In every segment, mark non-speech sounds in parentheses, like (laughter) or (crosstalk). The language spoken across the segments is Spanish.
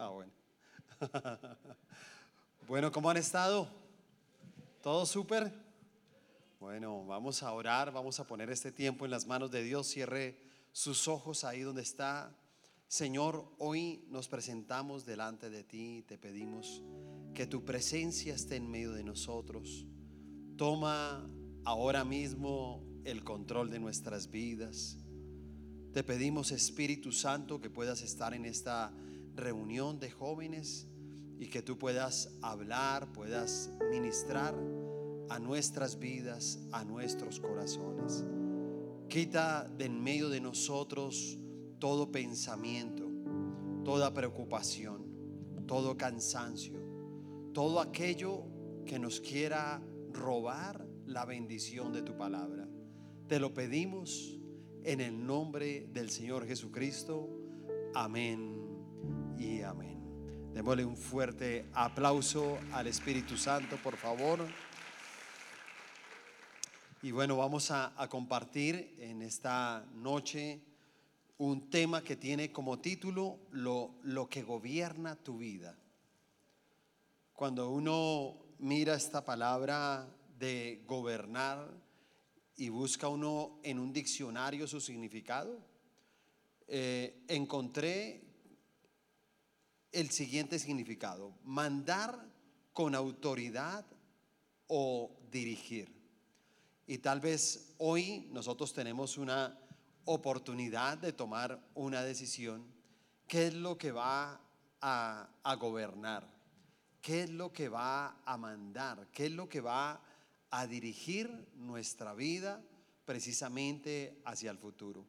Ah, bueno. (laughs) bueno, ¿cómo han estado? ¿Todo súper? Bueno, vamos a orar, vamos a poner este tiempo en las manos de Dios. Cierre sus ojos ahí donde está. Señor, hoy nos presentamos delante de ti te pedimos que tu presencia esté en medio de nosotros. Toma ahora mismo el control de nuestras vidas. Te pedimos, Espíritu Santo, que puedas estar en esta reunión de jóvenes y que tú puedas hablar, puedas ministrar a nuestras vidas, a nuestros corazones. Quita de en medio de nosotros todo pensamiento, toda preocupación, todo cansancio, todo aquello que nos quiera robar la bendición de tu palabra. Te lo pedimos en el nombre del Señor Jesucristo. Amén y amén. Démosle un fuerte aplauso al Espíritu Santo, por favor. Y bueno, vamos a, compartir en esta noche un tema que tiene como título lo, lo que gobierna tu vida. Cuando uno mira esta palabra de gobernar y busca uno en un diccionario su significado, eh, encontré el siguiente significado, mandar con autoridad o dirigir. Y tal vez hoy nosotros tenemos una oportunidad de tomar una decisión. ¿Qué es lo que va a, gobernar? ¿Qué es lo que va a mandar? ¿Qué es lo que va a dirigir nuestra vida precisamente hacia el futuro?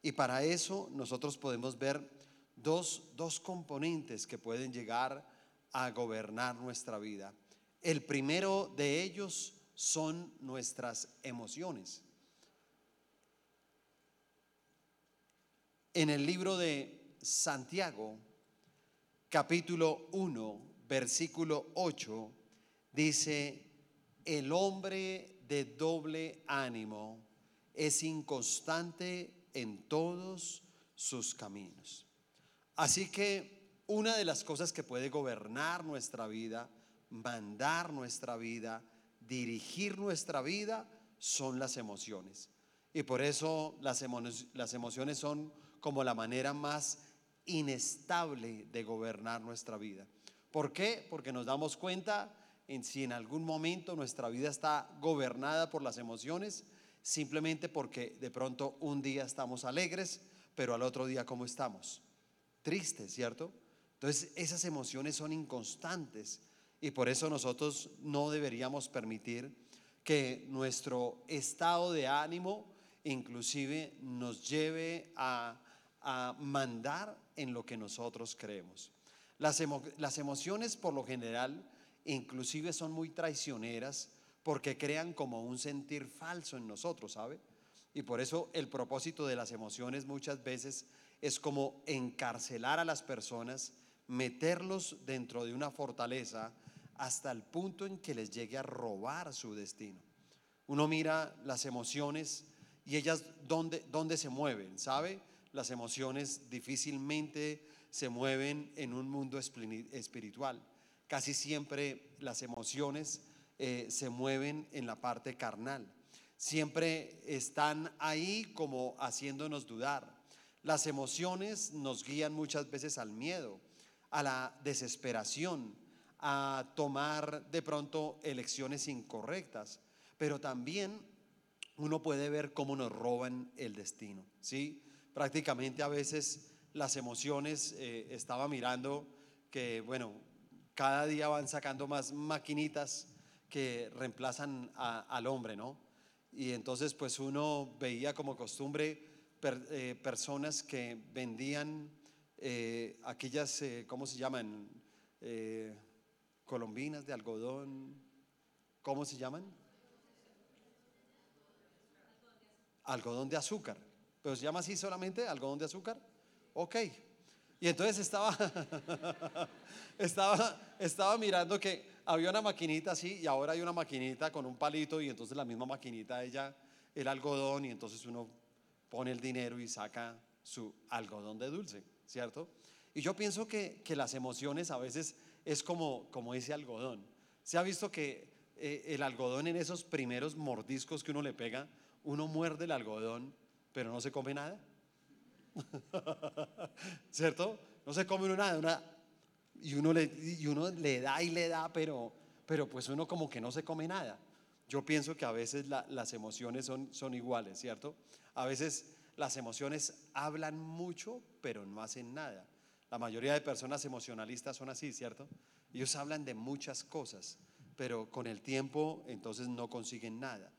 Y para eso nosotros podemos ver dos, dos componentes que pueden llegar a gobernar nuestra vida. El primero de ellos son nuestras emociones. En el libro de Santiago, capítulo 1, versículo 8, dice, el hombre de doble ánimo es inconstante en todos sus caminos. Así que una de las cosas que puede gobernar nuestra vida, mandar nuestra vida, dirigir nuestra vida, son las emociones. Y por eso las, emociones son como la manera más inestable de gobernar nuestra vida. ¿Por qué? Porque nos damos cuenta en si en algún momento nuestra vida está gobernada por las emociones, simplemente porque de pronto un día estamos alegres, pero al otro día ¿cómo estamos? Triste, ¿cierto? Entonces esas emociones son inconstantes y por eso nosotros no deberíamos permitir que nuestro estado de ánimo inclusive nos lleve a, mandar en lo que nosotros creemos. Las, las emociones por lo general inclusive son muy traicioneras porque crean como un sentir falso en nosotros, ¿sabe? Y por eso el propósito de las emociones muchas veces es como encarcelar a las personas, meterlos dentro de una fortaleza hasta el punto en que les llegue a robar su destino. Uno mira las emociones y ellas dónde, dónde se mueven, ¿sabe? Las emociones difícilmente se mueven en un mundo espiritual. Casi siempre las emociones eh, se mueven en la parte carnal. Siempre están ahí como haciéndonos dudar. Las emociones nos guían muchas veces al miedo, a la desesperación, a tomar de pronto elecciones incorrectas, pero también uno puede ver cómo nos roban el destino, ¿sí? Prácticamente a veces las emociones, eh, estaba mirando que, bueno, cada día van sacando más maquinitas que reemplazan al hombre, ¿no? Y entonces pues uno veía como costumbre eh, personas que vendían eh, aquellas, eh, ¿cómo se llaman? colombinas de algodón, ¿cómo se llaman? Algodón de azúcar. ¿Pero se llama así solamente algodón de azúcar? Ok. Y entonces estaba, (laughs) estaba, estaba mirando que había una maquinita así y ahora hay una maquinita con un palito y entonces la misma maquinita ella el algodón y entonces uno pone el dinero y saca su algodón de dulce, ¿cierto? Y yo pienso que, que las emociones a veces es como, como ese algodón. Se ha visto que eh, el algodón en esos primeros mordiscos que uno le pega, uno muerde el algodón, pero no se come nada. (laughs) ¿Cierto? No se come uno nada. y, uno le, y uno le da y le da, pero, pero pues uno como que no se come nada. Yo pienso que a veces las emociones son, son iguales, ¿cierto? A veces las emociones hablan mucho, pero no hacen nada. La mayoría de personas emocionalistas son así, ¿cierto? Ellos hablan de muchas cosas, pero con el tiempo entonces no consiguen nada.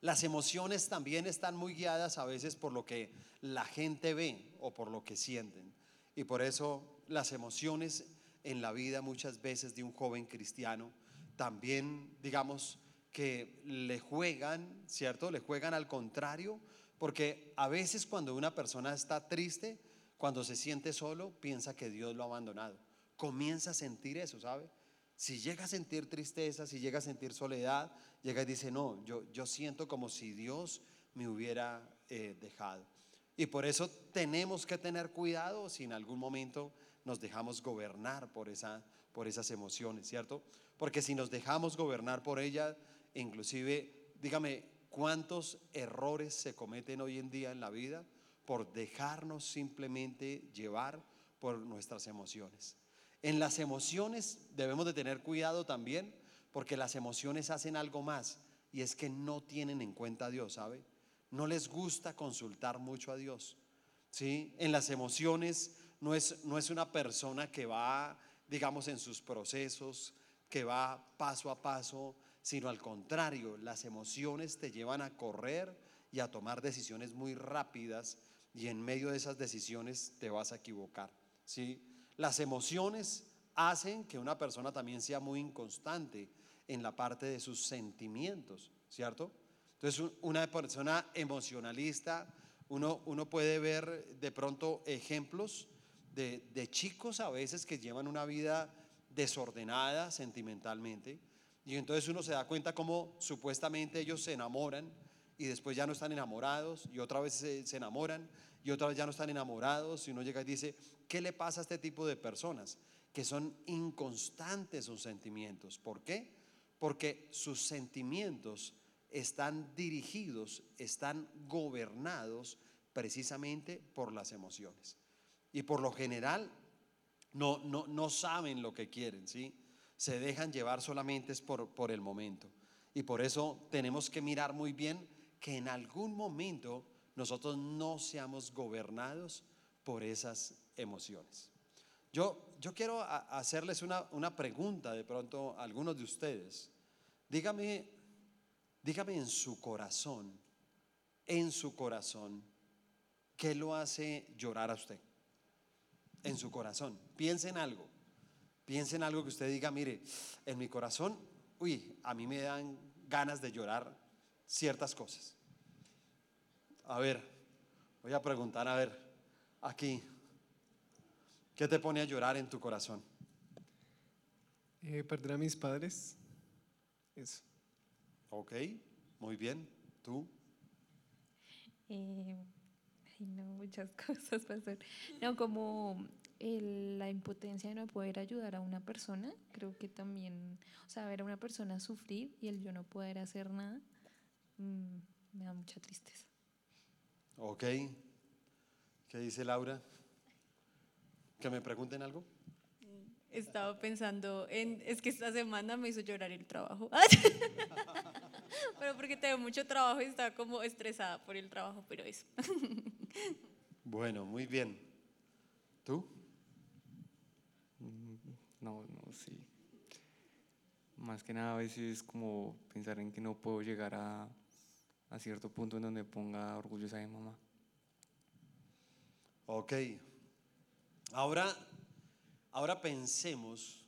Las emociones también están muy guiadas a veces por lo que la gente ve o por lo que sienten. Y por eso las emociones en la vida muchas veces de un joven cristiano también, digamos, que le juegan, ¿cierto? Le juegan al contrario, porque a veces cuando una persona está triste, cuando se siente solo, piensa que Dios lo ha abandonado. Comienza a sentir eso, ¿sabe? Si llega a sentir tristeza, si llega a sentir soledad, llega y dice, no, yo, yo siento como si Dios me hubiera eh, dejado. Y por eso tenemos que tener cuidado si en algún momento nos dejamos gobernar por, esa, por esas emociones, ¿cierto? Porque si nos dejamos gobernar por ellas, inclusive, dígame, ¿cuántos errores se cometen hoy en día en la vida por dejarnos simplemente llevar por nuestras emociones? En las emociones debemos de tener cuidado también porque las emociones hacen algo más y es que no tienen en cuenta a Dios, ¿sabe? No les gusta consultar mucho a Dios. ¿Sí? En las emociones no es, no es una persona que va, digamos, en sus procesos, que va paso a paso, sino al contrario, las emociones te llevan a correr y a tomar decisiones muy rápidas y en medio de esas decisiones te vas a equivocar. ¿sí? Las emociones hacen que una persona también sea muy inconstante en la parte de sus sentimientos, ¿cierto? Entonces, una persona emocionalista, uno, uno puede ver de pronto ejemplos de, chicos a veces que llevan una vida desordenada sentimentalmente, y entonces uno se da cuenta cómo supuestamente ellos se enamoran y después ya no están enamorados y otra vez se, se, enamoran y otra vez ya no están enamorados y uno llega y dice, ¿Qué le pasa a este tipo de personas? Que son inconstantes sus sentimientos. ¿Por qué? Porque sus sentimientos están dirigidos, están gobernados precisamente por las emociones. Y por lo general no, no, no saben lo que quieren, ¿sí? Se dejan llevar solamente por, por el momento. Y por eso tenemos que mirar muy bien que en algún momento nosotros no seamos gobernados por esas emociones. Yo, yo quiero hacerles una, una pregunta de pronto a algunos de ustedes. Dígame, dígame en su corazón, en su corazón, ¿qué lo hace llorar a usted? En su corazón. Piense en algo. Piense en algo que usted diga, mire, en mi corazón, uy, a mí me dan ganas de llorar ciertas cosas. A ver, voy a preguntar, a ver, aquí, ¿Qué te pone a llorar en tu corazón? Eh, perder a mis padres. Eso. Ok, muy bien. ¿Tú? Eh, ay, no, muchas (laughs) cosas, pastor. No, como la impotencia de no poder ayudar a una persona, creo que también, o sea, ver a una persona sufrir y el yo no poder hacer nada, mm, me da mucha tristeza. Ok. ¿Qué dice Laura? ¿Que me pregunten algo? He estado pensando en, es que esta semana me hizo llorar el trabajo. (laughs) pero porque tengo mucho trabajo y estaba como estresada por el trabajo, pero eso. (laughs) bueno, muy bien. ¿Tú? No, no, sí. Más que nada a veces como pensar en que no puedo llegar a, a cierto punto en donde ponga orgullosa de mamá. Ok. Ahora, ahora pensemos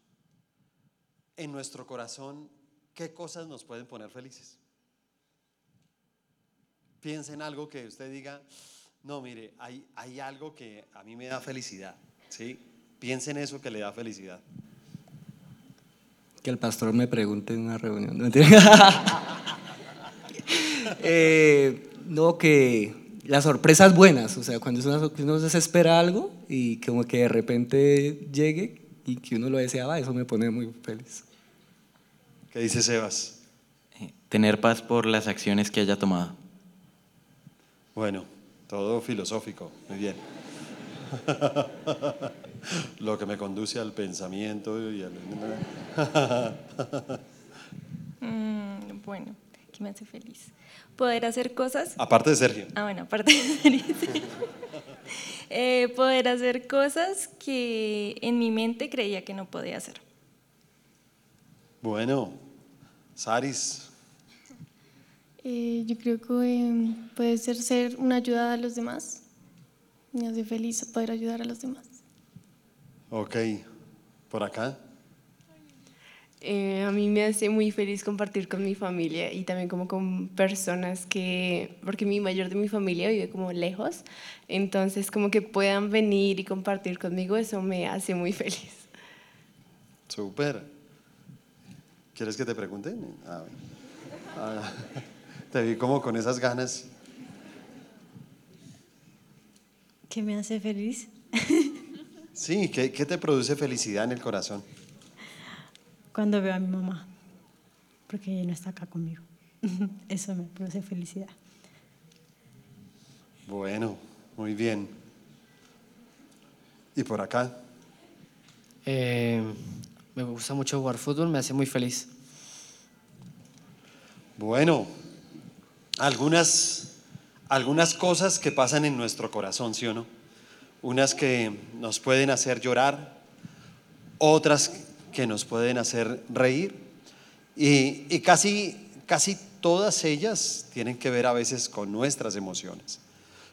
en nuestro corazón qué cosas nos pueden poner felices. Piensa en algo que usted diga, no, mire, hay, hay algo que a mí me da felicidad. ¿sí? Piensa en eso que le da felicidad. Que el pastor me pregunte en una reunión. No, (laughs) eh, no que las sorpresas buenas, o sea, cuando uno se espera algo y como que de repente llegue y que uno lo deseaba, eso me pone muy feliz. ¿Qué dice Sebas? Tener paz por las acciones que haya tomado. Bueno, todo filosófico, muy bien. (laughs) Lo que me conduce al pensamiento y al... (laughs) Mm, bueno, ¿qué me hace feliz? Poder hacer cosas. Aparte de Sergio. Ah, bueno, aparte de feliz. (laughs) Eh, poder hacer cosas que en mi mente creía que no podía hacer. Bueno, Saris, Eh, yo creo que eh, puede ser ser una ayuda a los demás. Me hace feliz poder ayudar a los demás. ok, por acá. Eh, a mí me hace muy feliz compartir con mi familia y también como con personas que, porque mi mayor de mi familia vive como lejos, entonces como que puedan venir y compartir conmigo, eso me hace muy feliz. Súper. ¿Quieres que te pregunte? Ah. Ah, (laughs) te vi como con esas ganas. ¿Qué me hace feliz? Sí, ¿qué, qué te produce felicidad en el corazón? Cuando veo a mi mamá, porque ella no está acá conmigo. (laughs) Eso me produce felicidad. Bueno, muy bien. ¿Y por acá? Eh, me gusta mucho jugar fútbol, me hace muy feliz. Bueno, algunas, algunas cosas que pasan en nuestro corazón, ¿sí o no? Unas que nos pueden hacer llorar, otras que nos pueden hacer reír y, y casi, casi todas ellas tienen que ver a veces con nuestras emociones.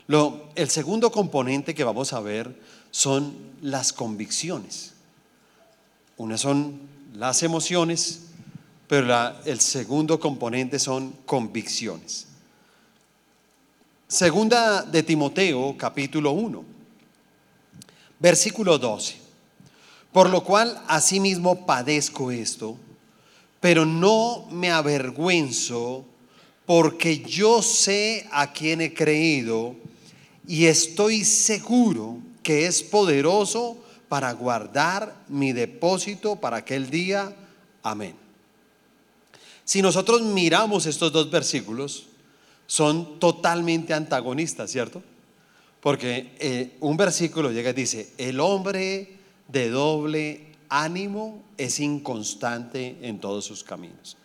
Lo, el segundo componente que vamos a ver son las convicciones. Unas son las emociones, pero la- el segundo componente son convicciones. Segunda de Timoteo, capítulo 1, versículo 12. Por lo cual asimismo padezco esto, pero no me avergüenzo porque yo sé a quién he creído y estoy seguro que es poderoso para guardar mi depósito para aquel día. Amén. Si nosotros miramos estos dos versículos, son totalmente antagonistas, ¿cierto? Porque eh, un versículo llega y dice, el hombre de doble ánimo es inconstante en todos sus caminos.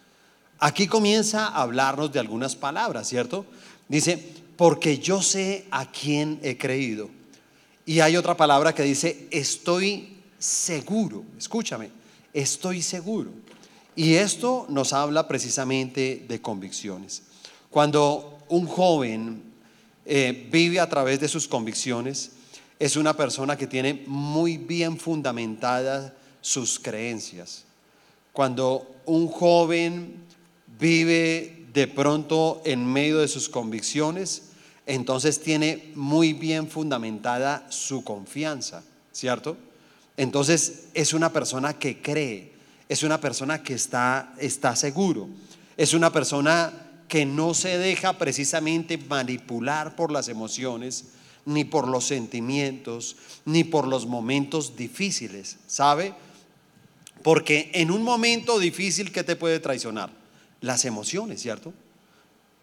Aquí comienza a hablarnos de algunas palabras, ¿cierto? Dice, porque yo sé a quién he creído. Y hay otra palabra que dice, estoy seguro. Escúchame, estoy seguro. Y esto nos habla precisamente de convicciones. Cuando un joven eh, vive a través de sus convicciones, es una persona que tiene muy bien fundamentadas sus creencias. Cuando un joven vive de pronto en medio de sus convicciones, entonces tiene muy bien fundamentada su confianza, ¿cierto? Entonces es una persona que cree, es una persona que está, está seguro, es una persona que no se deja precisamente manipular por las emociones, ni por los sentimientos, ni por los momentos difíciles, ¿sabe? Porque en un momento difícil, ¿qué te puede traicionar? Las emociones, ¿cierto?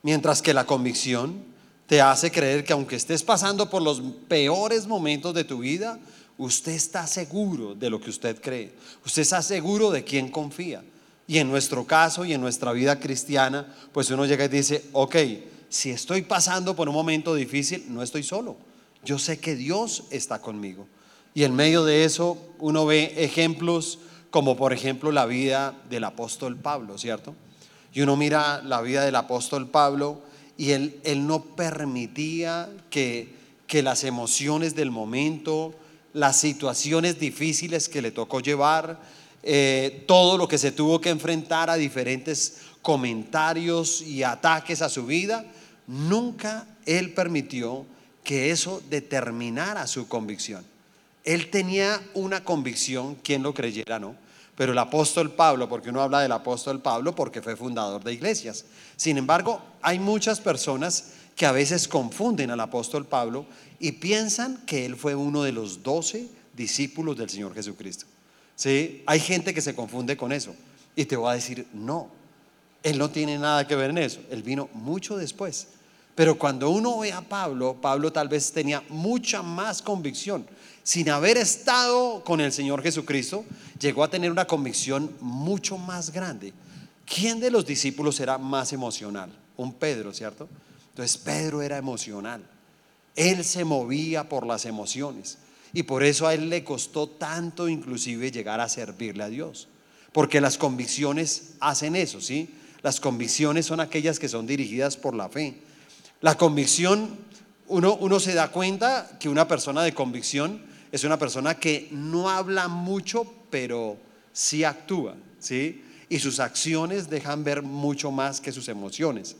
Mientras que la convicción te hace creer que aunque estés pasando por los peores momentos de tu vida, usted está seguro de lo que usted cree. Usted está seguro de quién confía. Y en nuestro caso y en nuestra vida cristiana, pues uno llega y dice, ok, si estoy pasando por un momento difícil, no estoy solo. Yo sé que Dios está conmigo. Y en medio de eso uno ve ejemplos como por ejemplo la vida del apóstol Pablo, ¿cierto? Y uno mira la vida del apóstol Pablo y él, él no permitía que, que las emociones del momento, las situaciones difíciles que le tocó llevar, eh, todo lo que se tuvo que enfrentar a diferentes comentarios y ataques a su vida, nunca él permitió que eso determinara su convicción. Él tenía una convicción, quien lo creyera, ¿no? Pero el apóstol Pablo, porque uno habla del apóstol Pablo porque fue fundador de iglesias. Sin embargo, hay muchas personas que a veces confunden al apóstol Pablo y piensan que él fue uno de los doce discípulos del Señor Jesucristo. ¿Sí? Hay gente que se confunde con eso y te voy a decir, no, él no tiene nada que ver en eso, él vino mucho después. Pero cuando uno ve a Pablo, Pablo tal vez tenía mucha más convicción. Sin haber estado con el Señor Jesucristo, llegó a tener una convicción mucho más grande. ¿Quién de los discípulos era más emocional? Un Pedro, ¿cierto? Entonces Pedro era emocional. Él se movía por las emociones. Y por eso a él le costó tanto inclusive llegar a servirle a Dios. Porque las convicciones hacen eso, ¿sí? Las convicciones son aquellas que son dirigidas por la fe. La convicción, uno, uno se da cuenta que una persona de convicción es una persona que no habla mucho, pero sí actúa, ¿sí? Y sus acciones dejan ver mucho más que sus emociones.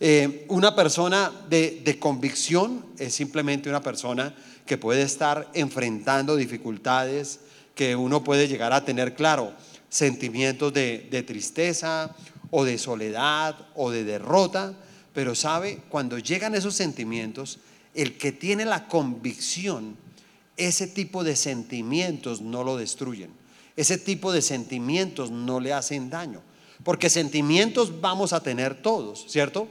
Eh, una persona de, de convicción es simplemente una persona que puede estar enfrentando dificultades, que uno puede llegar a tener, claro, sentimientos de, de tristeza o de soledad o de derrota, pero sabe, cuando llegan esos sentimientos, el que tiene la convicción, ese tipo de sentimientos no lo destruyen. Ese tipo de sentimientos no le hacen daño. Porque sentimientos vamos a tener todos, ¿cierto?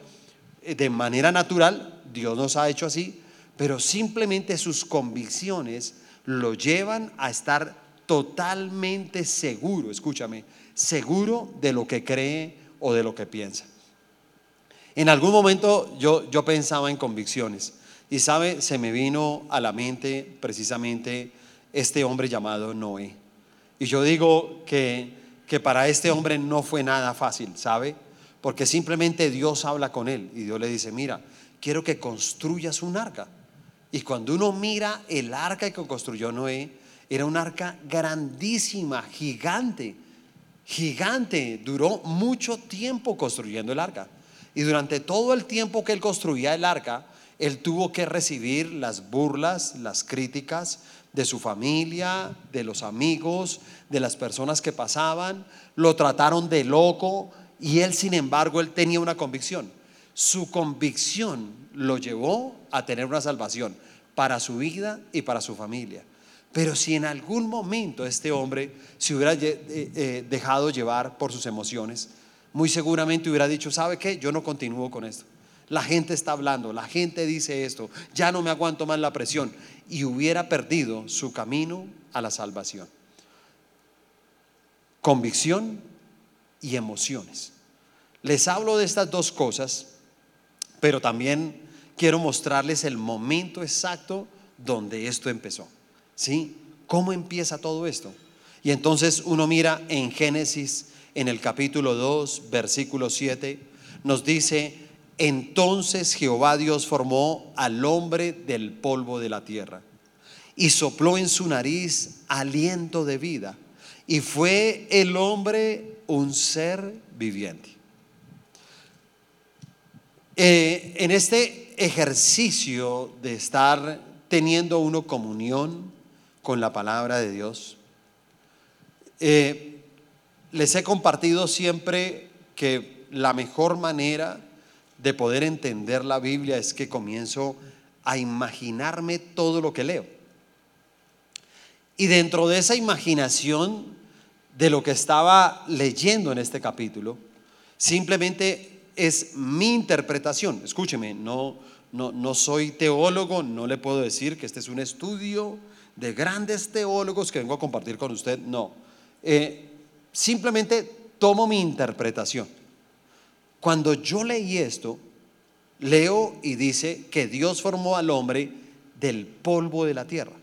Eh, De manera natural, Dios nos ha hecho así, pero simplemente sus convicciones lo llevan a estar totalmente seguro, escúchame, seguro de lo que cree o de lo que piensa. En algún momento yo, yo pensaba en convicciones y sabe, se me vino a la mente precisamente este hombre llamado Noé. Y yo digo que, que para este hombre no fue nada fácil, ¿sabe? Porque simplemente Dios habla con él y Dios le dice, mira, quiero que construyas un arca. Y cuando uno mira el arca que construyó Noé, era un arca grandísima, gigante, gigante. Duró mucho tiempo construyendo el arca. Y durante todo el tiempo que él construía el arca, él tuvo que recibir las burlas, las críticas de su familia, de los amigos, de las personas que pasaban. Lo trataron de loco y él, sin embargo, él tenía una convicción. Su convicción lo llevó a tener una salvación para su vida y para su familia. Pero si en algún momento este hombre se hubiera eh, eh, dejado llevar por sus emociones, muy seguramente hubiera dicho, ¿sabe qué? Yo no continúo con esto. La gente está hablando, la gente dice esto, ya no me aguanto más la presión. Y hubiera perdido su camino a la salvación. Convicción y emociones. Les hablo de estas dos cosas, pero también quiero mostrarles el momento exacto donde esto empezó. ¿Sí? ¿Cómo empieza todo esto? Y entonces uno mira en Génesis, en el capítulo 2, versículo 7, nos dice, entonces Jehová Dios formó al hombre del polvo de la tierra y sopló en su nariz aliento de vida y fue el hombre un ser viviente. Eh, en este ejercicio de estar teniendo uno comunión con la palabra de Dios, eh, les he compartido siempre que la mejor manera de poder entender la Biblia es que comienzo a imaginarme todo lo que leo. Y dentro de esa imaginación de lo que estaba leyendo en este capítulo, simplemente es mi interpretación. Escúcheme, no, no, no soy teólogo, no le puedo decir que este es un estudio de grandes teólogos que vengo a compartir con usted. No, Eh, simplemente tomo mi interpretación. Cuando yo leí esto, leo y dice que Dios formó al hombre del polvo de la tierra.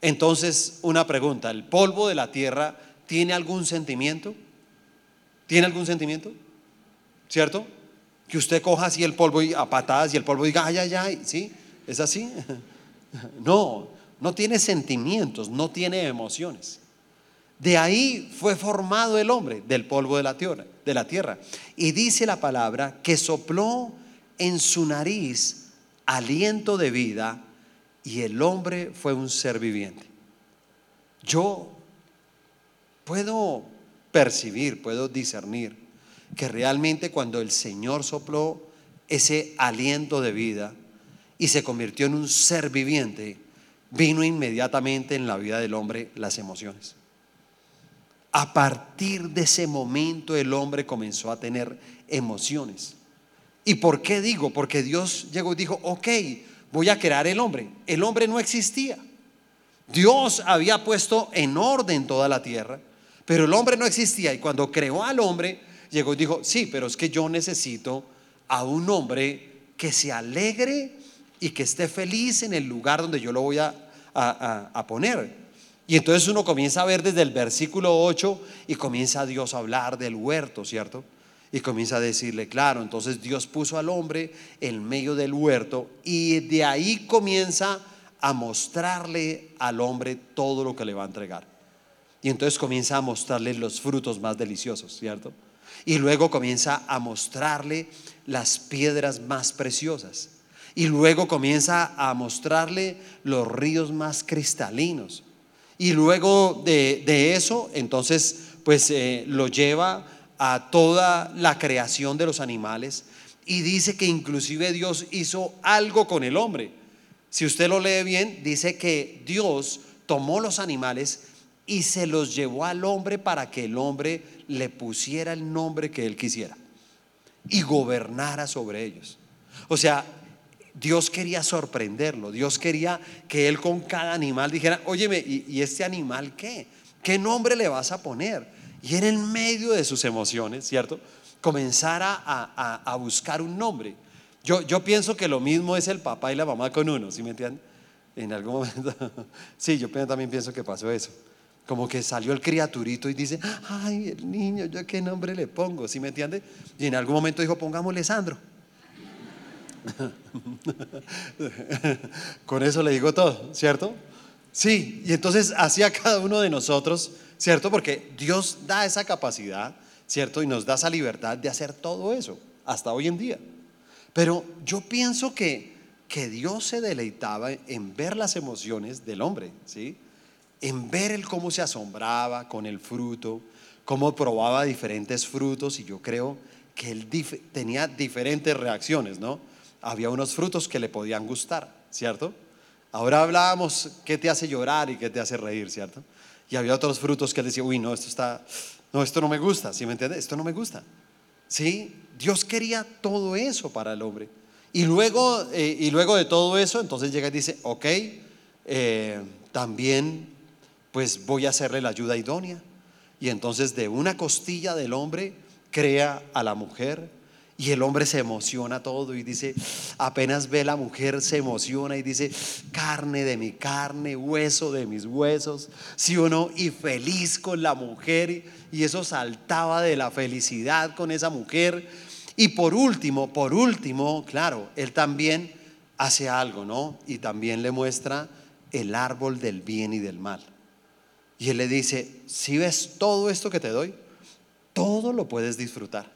Entonces, una pregunta, ¿el polvo de la tierra tiene algún sentimiento? ¿Tiene algún sentimiento? ¿Cierto? Que usted coja así el polvo y a patadas y el polvo diga, ay, ay, ay, ¿sí? ¿Es así? (laughs) No, no tiene sentimientos, no tiene emociones. De ahí fue formado el hombre, del polvo de la tierra, de la tierra. Y dice la palabra que sopló en su nariz aliento de vida y el hombre fue un ser viviente. Yo puedo percibir, puedo discernir que realmente cuando el Señor sopló ese aliento de vida y se convirtió en un ser viviente, vino inmediatamente en la vida del hombre las emociones. A partir de ese momento el hombre comenzó a tener emociones. ¿Y por qué digo? Porque Dios llegó y dijo, ok, voy a crear el hombre. El hombre no existía. Dios había puesto en orden toda la tierra, pero el hombre no existía. Y cuando creó al hombre, llegó y dijo, sí, pero es que yo necesito a un hombre que se alegre y que esté feliz en el lugar donde yo lo voy a, a- a- poner. Y entonces uno comienza a ver desde el versículo 8 y comienza Dios a hablar del huerto, ¿cierto? Y comienza a decirle, claro, entonces Dios puso al hombre en medio del huerto y de ahí comienza a mostrarle al hombre todo lo que le va a entregar. Y entonces comienza a mostrarle los frutos más deliciosos, ¿cierto? Y luego comienza a mostrarle las piedras más preciosas. Y luego comienza a mostrarle los ríos más cristalinos. Y luego de, eso, entonces, pues eh, lo lleva a toda la creación de los animales. Y dice que inclusive Dios hizo algo con el hombre. Si usted lo lee bien, dice que Dios tomó los animales y se los llevó al hombre para que el hombre le pusiera el nombre que él quisiera y gobernara sobre ellos. O sea, Dios quería sorprenderlo, Dios quería que él con cada animal dijera, óyeme, ¿y, este animal qué? ¿Qué nombre le vas a poner? Y en medio de sus emociones, ¿cierto? Comenzara a, buscar un nombre. Yo, yo pienso que lo mismo es el papá y la mamá con uno, ¿sí me entienden? En algún momento, (laughs) sí, yo también pienso que pasó eso. Como que salió el criaturito y dice, ay, el niño, ¿yo qué nombre le pongo? ¿Sí me entiende? Y en algún momento dijo, pongámosle Sandro. (laughs) Con eso le digo todo, ¿cierto? Sí, y entonces hacia cada uno de nosotros, ¿cierto? Porque Dios da esa capacidad, ¿cierto? Y nos da esa libertad de hacer todo eso, hasta hoy en día. Pero yo pienso que, que Dios se deleitaba en ver las emociones del hombre, ¿sí? En ver el cómo se asombraba con el fruto, cómo probaba diferentes frutos y yo creo que él tenía diferentes reacciones, ¿no? Había unos frutos que le podían gustar, ¿cierto? Ahora hablábamos qué te hace llorar y qué te hace reír, ¿cierto? Y había otros frutos que él decía, uy, no, esto está, no, esto no me gusta, ¿sí me entiendes? Esto no me gusta. ¿Sí? Dios quería todo eso para el hombre. Y luego, eh, y luego de todo eso, entonces llega y dice, ok, eh, también pues voy a hacerle la ayuda idónea. Y entonces de una costilla del hombre crea a la mujer y el hombre se emociona todo y dice, apenas ve la mujer, se emociona y dice, carne de mi carne, hueso de mis huesos, sí o no, y feliz con la mujer. Y eso saltaba de la felicidad con esa mujer. Y por último, por último, claro, él también hace algo, ¿no? Y también le muestra el árbol del bien y del mal. Y él le dice, si ves todo esto que te doy, todo lo puedes disfrutar.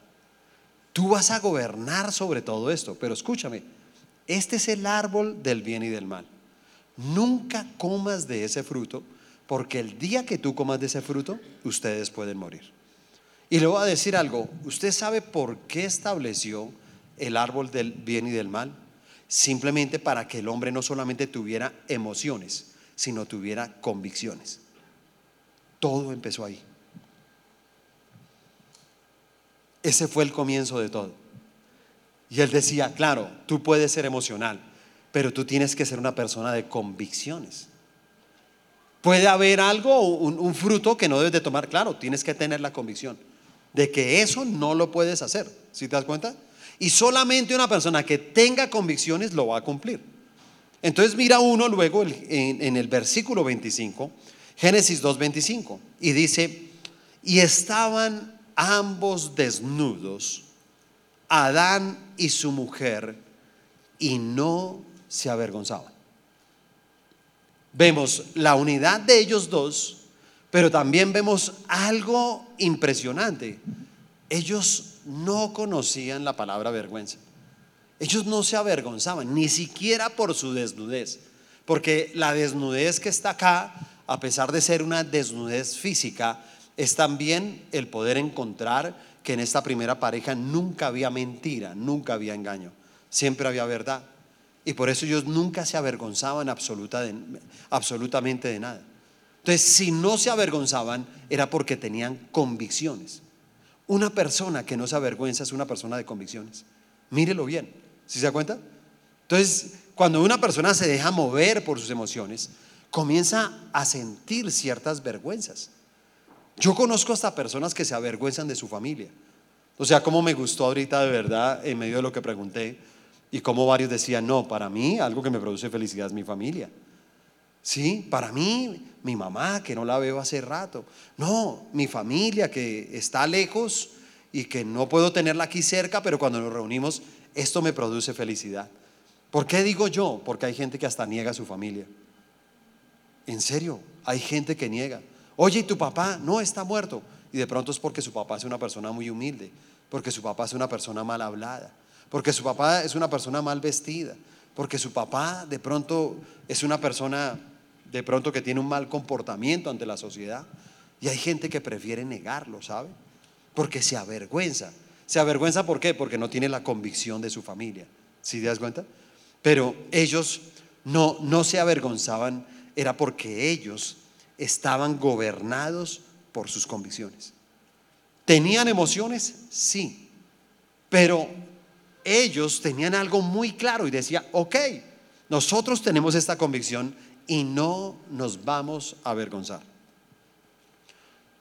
Tú vas a gobernar sobre todo esto, pero escúchame, este es el árbol del bien y del mal. Nunca comas de ese fruto, porque el día que tú comas de ese fruto, ustedes pueden morir. Y le voy a decir algo, ¿usted sabe por qué estableció el árbol del bien y del mal? Simplemente para que el hombre no solamente tuviera emociones, sino tuviera convicciones. Todo empezó ahí. Ese fue el comienzo de todo. Y él decía, claro, tú puedes ser emocional, pero tú tienes que ser una persona de convicciones. Puede haber algo, un, fruto que no debes de tomar, claro, tienes que tener la convicción de que eso no lo puedes hacer. ¿Sí te das cuenta? Y solamente una persona que tenga convicciones lo va a cumplir. Entonces mira uno luego en el versículo 25, Génesis 2.25, y dice, y estaban ambos desnudos, Adán y su mujer, y no se avergonzaban. Vemos la unidad de ellos dos, pero también vemos algo impresionante. Ellos no conocían la palabra vergüenza. Ellos no se avergonzaban, ni siquiera por su desnudez, porque la desnudez que está acá, a pesar de ser una desnudez física, es también el poder encontrar que en esta primera pareja nunca había mentira, nunca había engaño. siempre había verdad. Y por eso ellos nunca se avergonzaban absoluta absolutamente de nada. Entonces, si no se avergonzaban, era porque tenían convicciones. Una persona que no se avergüenza es una persona de convicciones. Mírelo bien, ¿sí se da cuenta? Entonces, cuando una persona se deja mover por sus emociones, comienza a sentir ciertas vergüenzas. Yo conozco hasta personas que se avergüenzan de su familia. O sea, como me gustó ahorita de verdad en medio de lo que pregunté y como varios decían, no, para mí algo que me produce felicidad es mi familia. Sí, para mí, mi mamá, que no la veo hace rato. No, mi familia, que está lejos y que no puedo tenerla aquí cerca, pero cuando nos reunimos, esto me produce felicidad. ¿Por qué digo yo? Porque hay gente que hasta niega a su familia. En serio, hay gente que niega. Oye, ¿y tu papá? No, está muerto. Y de pronto es porque su papá es una persona muy humilde, porque su papá es una persona mal hablada, porque su papá es una persona mal vestida, porque su papá de pronto es una persona de pronto que tiene un mal comportamiento ante la sociedad. Y hay gente que prefiere negarlo, ¿sabe? Porque se avergüenza. ¿Se avergüenza por qué? Porque no tiene la convicción de su familia. ¿Sí te das cuenta? Pero ellos no, no se avergonzaban, era porque ellos estaban gobernados por sus convicciones. ¿Tenían emociones? Sí. Pero ellos tenían algo muy claro y decía, ok, nosotros tenemos esta convicción y no nos vamos a avergonzar.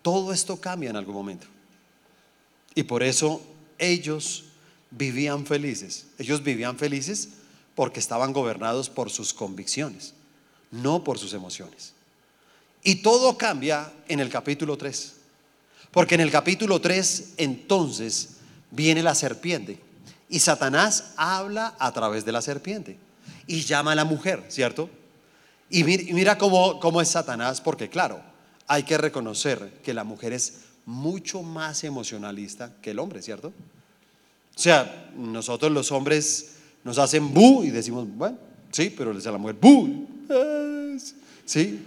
Todo esto cambia en algún momento. Y por eso ellos vivían felices. Ellos vivían felices porque estaban gobernados por sus convicciones, no por sus emociones. Y todo cambia en el capítulo 3. Porque en el capítulo 3 entonces viene la serpiente. Y Satanás habla a través de la serpiente. Y llama a la mujer, ¿cierto? Y mira, cómo es Satanás, porque claro, hay que reconocer que la mujer es mucho más emocionalista que el hombre, ¿cierto? O sea, nosotros los hombres nos hacen bu y decimos, bueno, sí, pero les a la mujer bu. ¿Sí?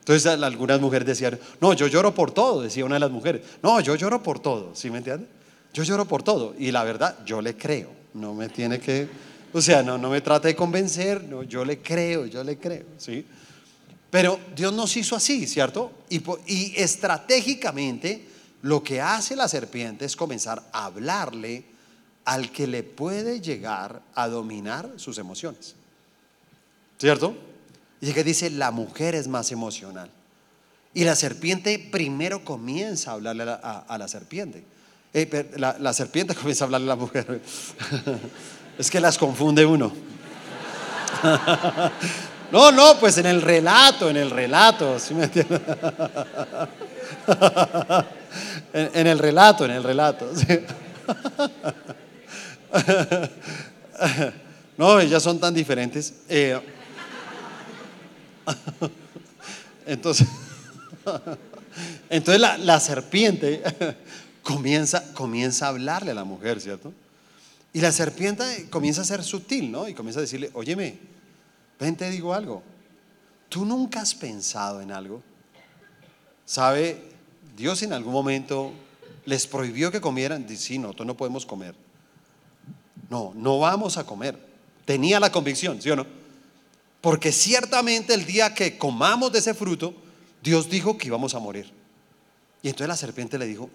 Entonces algunas mujeres decían, no, yo lloro por todo, decía una de las mujeres. No, yo lloro por todo, ¿sí me entiende? Yo lloro por todo. Y la verdad, yo le creo. No me tiene que, o sea, no, no me trate de convencer, no, yo le creo, yo le creo, ¿sí? Pero Dios nos hizo así, ¿cierto? Y estratégicamente lo que hace la serpiente es comenzar a hablarle al que le puede llegar a dominar sus emociones. ¿Cierto? Y que dice, la mujer es más emocional. Y la serpiente primero comienza a hablarle a la, a la serpiente. Eh, serpiente (laughs) comienza a hablarle a la mujer. (laughs) es que las confunde uno. (laughs) No, no, pues en el relato, en el relato, ¿sí me entiendes? En, el relato, en el relato. No, ellas son tan diferentes. Eh, (laughs) entonces, (laughs) entonces la, serpiente (laughs) comienza, comienza a hablarle a la mujer, ¿cierto? Y la serpiente comienza a ser sutil, ¿no? Y comienza a decirle, óyeme, ven, te digo algo. ¿Tú nunca has pensado en algo? ¿Sabe? Dios en algún momento les prohibió que comieran. Dice, sí, nosotros no podemos comer. No, no vamos a comer. Tenía la convicción, ¿sí o no? Porque ciertamente el día que comamos de ese fruto, Dios dijo que íbamos a morir. Y entonces la serpiente le dijo,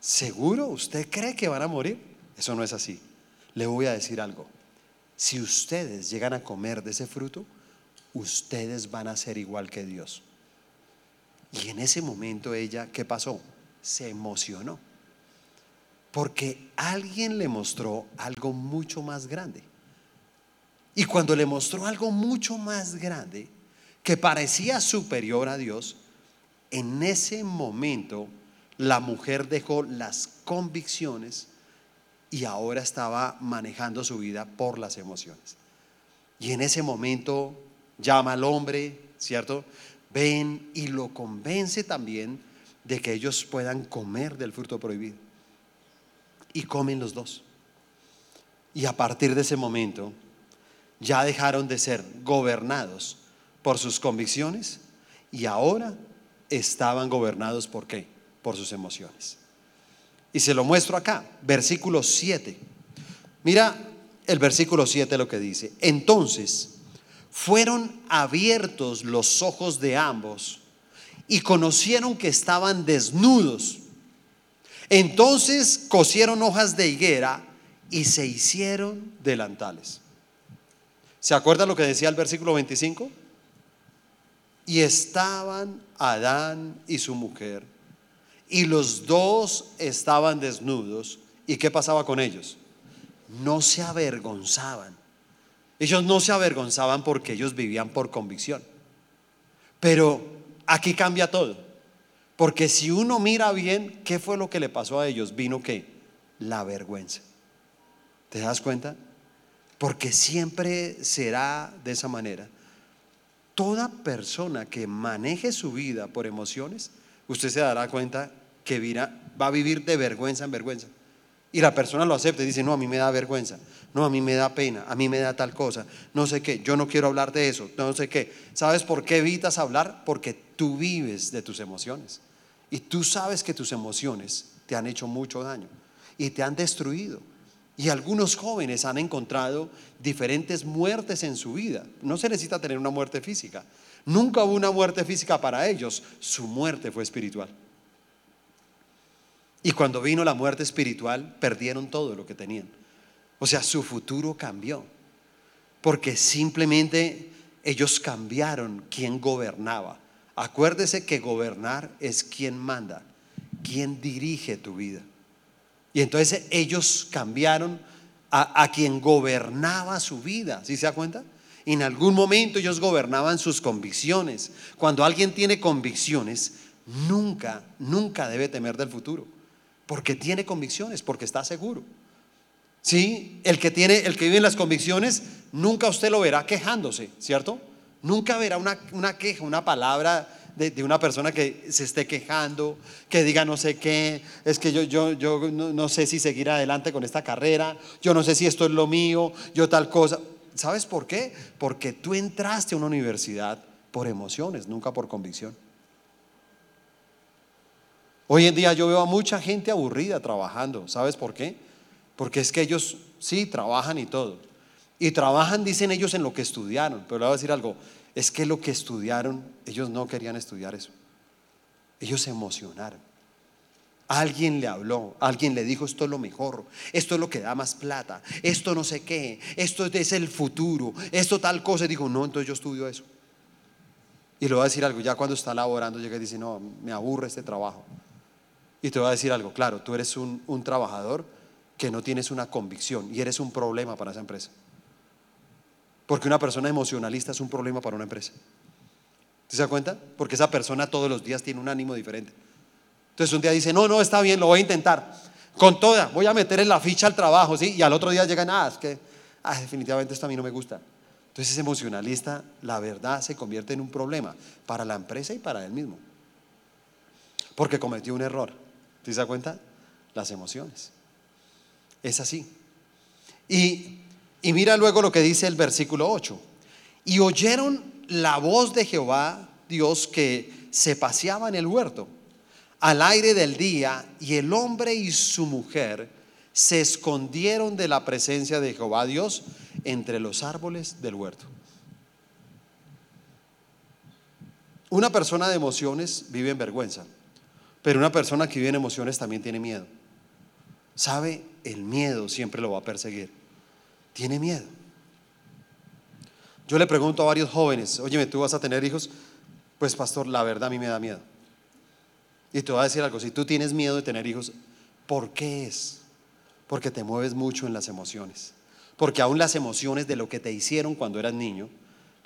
¿seguro usted cree que van a morir? Eso no es así. Le voy a decir algo. Si ustedes llegan a comer de ese fruto, ustedes van a ser igual que Dios. Y en ese momento ella, ¿qué pasó? Se emocionó. Porque alguien le mostró algo mucho más grande. Y cuando le mostró algo mucho más grande, que parecía superior a Dios, en ese momento la mujer dejó las convicciones y ahora estaba manejando su vida por las emociones. Y en ese momento llama al hombre, ¿cierto? Ven y lo convence también de que ellos puedan comer del fruto prohibido. Y comen los dos. Y a partir de ese momento ya dejaron de ser gobernados por sus convicciones y ahora estaban gobernados por qué? Por sus emociones. Y se lo muestro acá, versículo 7. Mira el versículo 7 lo que dice. Entonces fueron abiertos los ojos de ambos y conocieron que estaban desnudos. Entonces cosieron hojas de higuera y se hicieron delantales. ¿Se acuerda lo que decía el versículo 25? Y estaban Adán y su mujer, y los dos estaban desnudos. ¿Y qué pasaba con ellos? No se avergonzaban. Ellos no se avergonzaban porque ellos vivían por convicción. Pero aquí cambia todo. Porque si uno mira bien, ¿qué fue lo que le pasó a ellos? Vino que la vergüenza. ¿Te das cuenta? Porque siempre será de esa manera. Toda persona que maneje su vida por emociones, usted se dará cuenta que va a vivir de vergüenza en vergüenza. Y la persona lo acepta y dice, no, a mí me da vergüenza, no, a mí me da pena, a mí me da tal cosa, no sé qué, yo no quiero hablar de eso, no sé qué. ¿Sabes por qué evitas hablar? Porque tú vives de tus emociones. Y tú sabes que tus emociones te han hecho mucho daño y te han destruido. Y algunos jóvenes han encontrado diferentes muertes en su vida. No se necesita tener una muerte física. Nunca hubo una muerte física para ellos. Su muerte fue espiritual. Y cuando vino la muerte espiritual, perdieron todo lo que tenían. O sea, su futuro cambió. Porque simplemente ellos cambiaron quien gobernaba. Acuérdese que gobernar es quien manda, quien dirige tu vida. Y entonces ellos cambiaron a, quien gobernaba su vida. ¿Sí se da cuenta? En algún momento ellos gobernaban sus convicciones. Cuando alguien tiene convicciones, nunca, nunca debe temer del futuro. Porque tiene convicciones, porque está seguro. ¿Sí? El que tiene, el que vive en las convicciones, nunca usted lo verá quejándose, ¿cierto? Nunca verá una, una queja, una palabra de, una persona que se esté quejando, que diga no sé qué, es que yo, yo, yo no, no sé si seguir adelante con esta carrera, yo no sé si esto es lo mío, yo tal cosa. ¿Sabes por qué? Porque tú entraste a una universidad por emociones, nunca por convicción. Hoy en día yo veo a mucha gente aburrida trabajando. ¿Sabes por qué? Porque es que ellos sí trabajan y todo. Y trabajan, dicen ellos, en lo que estudiaron. Pero le voy a decir algo, es que lo que estudiaron, ellos no querían estudiar eso. Ellos se emocionaron. Alguien le habló, alguien le dijo, esto es lo mejor, esto es lo que da más plata, esto no sé qué, esto es el futuro, esto tal cosa. Y dijo, no, entonces yo estudio eso. Y le voy a decir algo, ya cuando está laborando llega y dice, no, me aburre este trabajo. Y te voy a decir algo, claro, tú eres un, un trabajador que no tienes una convicción y eres un problema para esa empresa. Porque una persona emocionalista es un problema para una empresa. ¿Se da cuenta? Porque esa persona todos los días tiene un ánimo diferente. Entonces un día dice, no, no, está bien, lo voy a intentar. Con toda, voy a meter en la ficha al trabajo, ¿sí? Y al otro día llega, nada, es que ah, definitivamente esto a mí no me gusta. Entonces ese emocionalista, la verdad, se convierte en un problema para la empresa y para él mismo. Porque cometió un error. ¿Se da cuenta? Las emociones. Es así. Y y mira luego lo que dice el versículo 8. Y oyeron la voz de Jehová, Dios, que se paseaba en el huerto al aire del día, y el hombre y su mujer se escondieron de la presencia de Jehová Dios entre los árboles del huerto. Una persona de emociones vive en vergüenza, pero una persona que vive en emociones también tiene miedo. ¿Sabe? El miedo siempre lo va a perseguir tiene miedo. Yo le pregunto a varios jóvenes, oye, ¿tú vas a tener hijos? Pues pastor, la verdad a mí me da miedo. Y te voy a decir algo, si tú tienes miedo de tener hijos, ¿por qué es? Porque te mueves mucho en las emociones. Porque aún las emociones de lo que te hicieron cuando eras niño,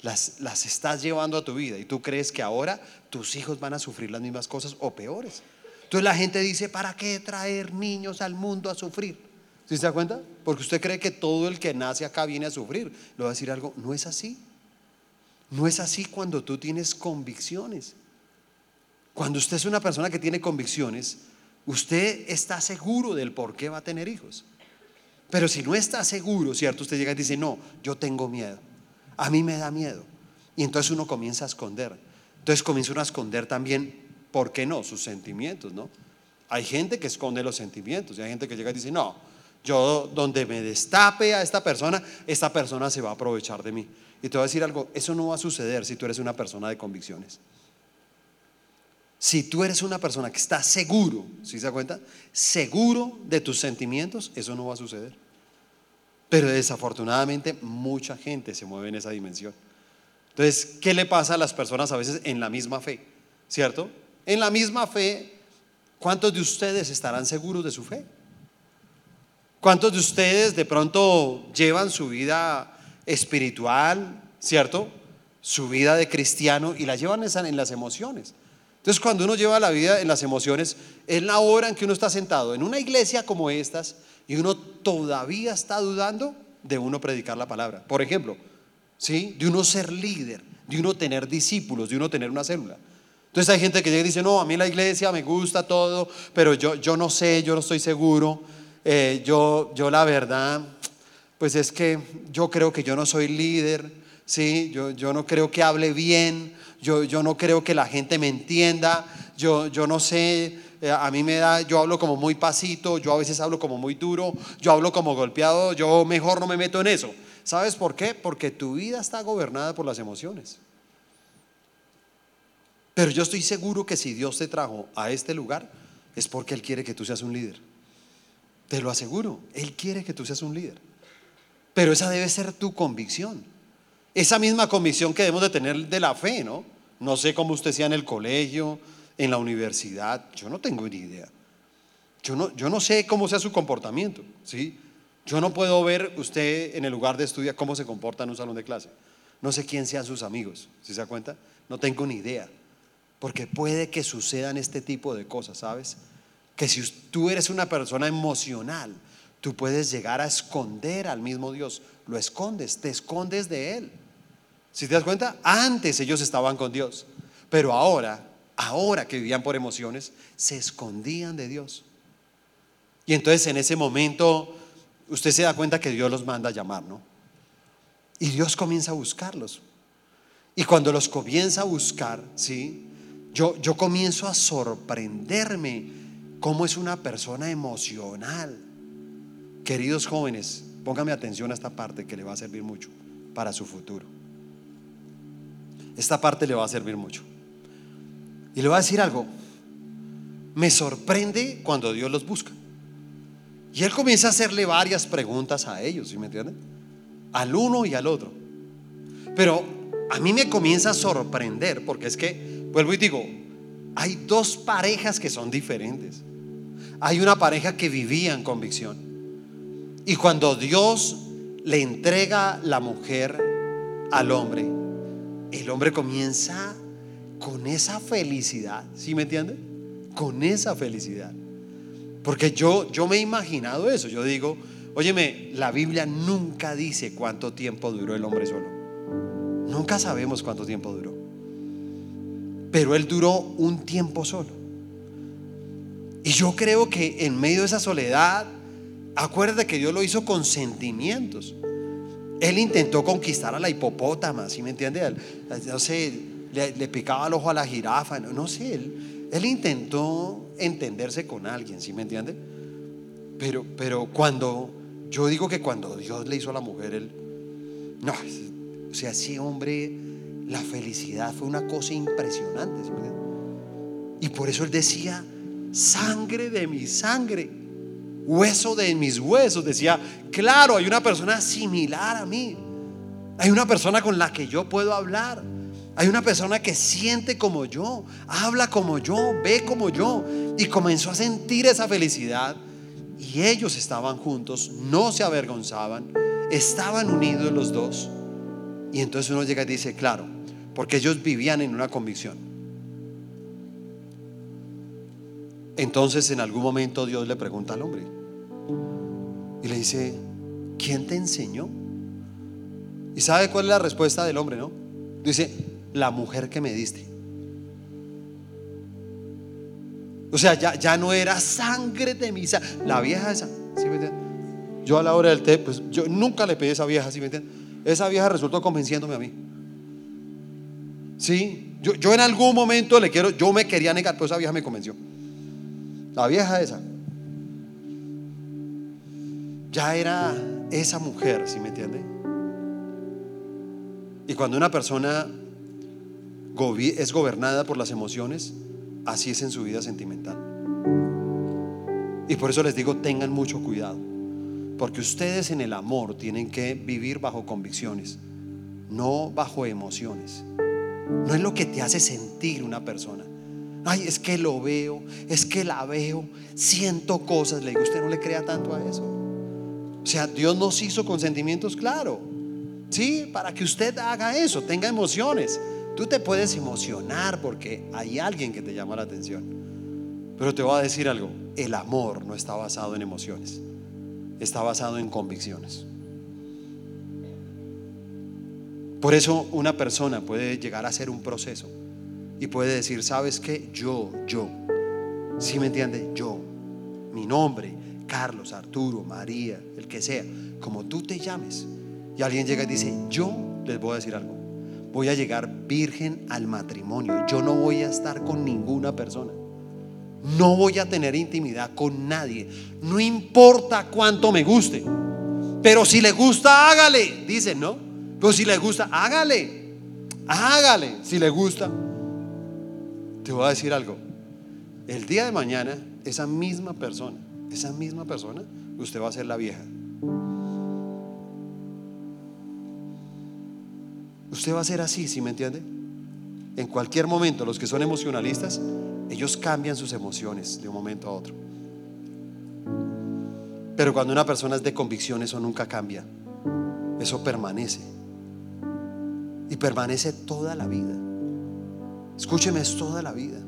las, las estás llevando a tu vida y tú crees que ahora tus hijos van a sufrir las mismas cosas o peores. Entonces la gente dice, ¿para qué traer niños al mundo a sufrir? ¿Sí se da cuenta? Porque usted cree que todo el que nace acá viene a sufrir. Le voy a decir algo, no es así. No es así cuando tú tienes convicciones. Cuando usted es una persona que tiene convicciones, usted está seguro del por qué va a tener hijos. Pero si no está seguro, ¿cierto? Usted llega y dice, no, yo tengo miedo. A mí me da miedo. Y entonces uno comienza a esconder. Entonces comienza uno a esconder también, ¿por qué no? Sus sentimientos, ¿no? Hay gente que esconde los sentimientos y hay gente que llega y dice, no, Yo donde me destape a esta persona, esta persona se va a aprovechar de mí. Y te voy a decir algo, eso no va a suceder si tú eres una persona de convicciones. Si tú eres una persona que está seguro, ¿sí se da cuenta? Seguro de tus sentimientos, eso no va a suceder. Pero desafortunadamente mucha gente se mueve en esa dimensión. Entonces, ¿qué le pasa a las personas a veces en la misma fe? ¿Cierto? En la misma fe, ¿cuántos de ustedes estarán seguros de su fe? ¿Cuántos de ustedes de pronto llevan su vida espiritual, ¿cierto? Su vida de cristiano y la llevan en las emociones. Entonces, cuando uno lleva la vida en las emociones, es la hora en que uno está sentado en una iglesia como estas y uno todavía está dudando de uno predicar la palabra. Por ejemplo, ¿sí? De uno ser líder, de uno tener discípulos, de uno tener una célula. Entonces hay gente que llega y dice, no, a mí la iglesia me gusta todo, pero yo, yo no sé, yo no estoy seguro. Eh, yo, yo la verdad, pues es que yo creo que yo no soy líder, ¿sí? Yo, yo no creo que hable bien, yo, yo no creo que la gente me entienda, yo, yo no sé, eh, a mí me da, yo hablo como muy pasito, yo a veces hablo como muy duro, yo hablo como golpeado, yo mejor no me meto en eso. ¿Sabes por qué? Porque tu vida está gobernada por las emociones. Pero yo estoy seguro que si Dios te trajo a este lugar es porque Él quiere que tú seas un líder. Te lo aseguro, Él quiere que tú seas un líder. Pero esa debe ser tu convicción. Esa misma convicción que debemos de tener de la fe, ¿no? No sé cómo usted sea en el colegio, en la universidad, yo no tengo ni idea. Yo no, yo no sé cómo sea su comportamiento, ¿sí? Yo no puedo ver usted en el lugar de estudio cómo se comporta en un salón de clase. No sé quién sean sus amigos, si se da cuenta? No tengo ni idea. Porque puede que sucedan este tipo de cosas, ¿sabes? Que si tú eres una persona emocional, tú puedes llegar a esconder al mismo Dios. Lo escondes, te escondes de Él. Si te das cuenta, antes ellos estaban con Dios, pero ahora, ahora que vivían por emociones, se escondían de Dios. Y entonces en ese momento usted se da cuenta que Dios los manda a llamar, ¿no? Y Dios comienza a buscarlos. Y cuando los comienza a buscar, ¿sí? Yo, yo comienzo a sorprenderme cómo es una persona emocional. Queridos jóvenes, póngame atención a esta parte que le va a servir mucho para su futuro. Esta parte le va a servir mucho. Y le voy a decir algo. Me sorprende cuando Dios los busca. Y él comienza a hacerle varias preguntas a ellos, ¿sí me entienden? Al uno y al otro. Pero a mí me comienza a sorprender, porque es que, vuelvo y digo, hay dos parejas que son diferentes. Hay una pareja que vivía en convicción. Y cuando Dios le entrega la mujer al hombre, el hombre comienza con esa felicidad, ¿sí me entiende? Con esa felicidad. Porque yo, yo me he imaginado eso. Yo digo, óyeme, la Biblia nunca dice cuánto tiempo duró el hombre solo. Nunca sabemos cuánto tiempo duró. Pero él duró un tiempo solo. Y yo creo que en medio de esa soledad, acuérdate que Dios lo hizo con sentimientos. Él intentó conquistar a la hipopótama, ¿sí me entiende? No sé, le, picaba el ojo a la jirafa, no, sé, él, él intentó entenderse con alguien, ¿sí me entiende? Pero, pero cuando, yo digo que cuando Dios le hizo a la mujer, él, no, o sea, ese hombre, la felicidad fue una cosa impresionante, ¿sí me Y por eso él decía, sangre de mi sangre, hueso de mis huesos, decía, claro, hay una persona similar a mí, hay una persona con la que yo puedo hablar. Hay una persona que siente como yo, habla como yo, ve como yo. Y comenzó a sentir esa felicidad. Y ellos estaban juntos, no se avergonzaban, estaban unidos los dos. Y entonces uno llega y dice, claro, porque ellos vivían en una convicción. Entonces en algún momento Dios le pregunta al hombre y le dice, ¿quién te enseñó? ¿Y sabe cuál es la respuesta del hombre, no? Dice, la mujer que me diste. O sea, ya, ya no era sangre de misa. La vieja esa, ¿sí me Yo a la hora del té, pues yo nunca le pedí a esa vieja, ¿sí me Esa vieja resultó convenciéndome a mí. Sí, yo, yo en algún momento le quiero, yo me quería negar, pero esa vieja me convenció. La vieja esa. ya era esa mujer, ¿sí me entiende? Y cuando una persona es gobernada por las emociones, así es en su vida sentimental. Y por eso les digo, tengan mucho cuidado, porque ustedes en el amor tienen que vivir bajo convicciones, no bajo emociones. No es lo que te hace sentir una persona. Ay, es que lo veo, es que la veo, siento cosas. Le digo, usted no le crea tanto a eso. O sea, Dios nos hizo con sentimientos, claro. Sí, para que usted haga eso, tenga emociones. Tú te puedes emocionar porque hay alguien que te llama la atención. Pero te voy a decir algo, el amor no está basado en emociones, está basado en convicciones. Por eso una persona puede llegar a hacer un proceso y puede decir, ¿sabes qué? Yo, yo, ¿sí me entiende? Yo, mi nombre, Carlos, Arturo, María, el que sea, como tú te llames. Y alguien llega y dice, yo les voy a decir algo, voy a llegar virgen al matrimonio, yo no voy a estar con ninguna persona. No voy a tener intimidad con nadie. No importa cuánto me guste. Pero si le gusta, hágale. Dicen, ¿no? Pero si le gusta, hágale. Hágale. Si le gusta. Te voy a decir algo. El día de mañana, esa misma persona, esa misma persona, usted va a ser la vieja. Usted va a ser así, ¿sí me entiende? En cualquier momento, los que son emocionalistas, ellos cambian sus emociones de un momento a otro. Pero cuando una persona es de convicción, eso nunca cambia. Eso permanece. Y permanece toda la vida. Escúcheme, es toda la vida.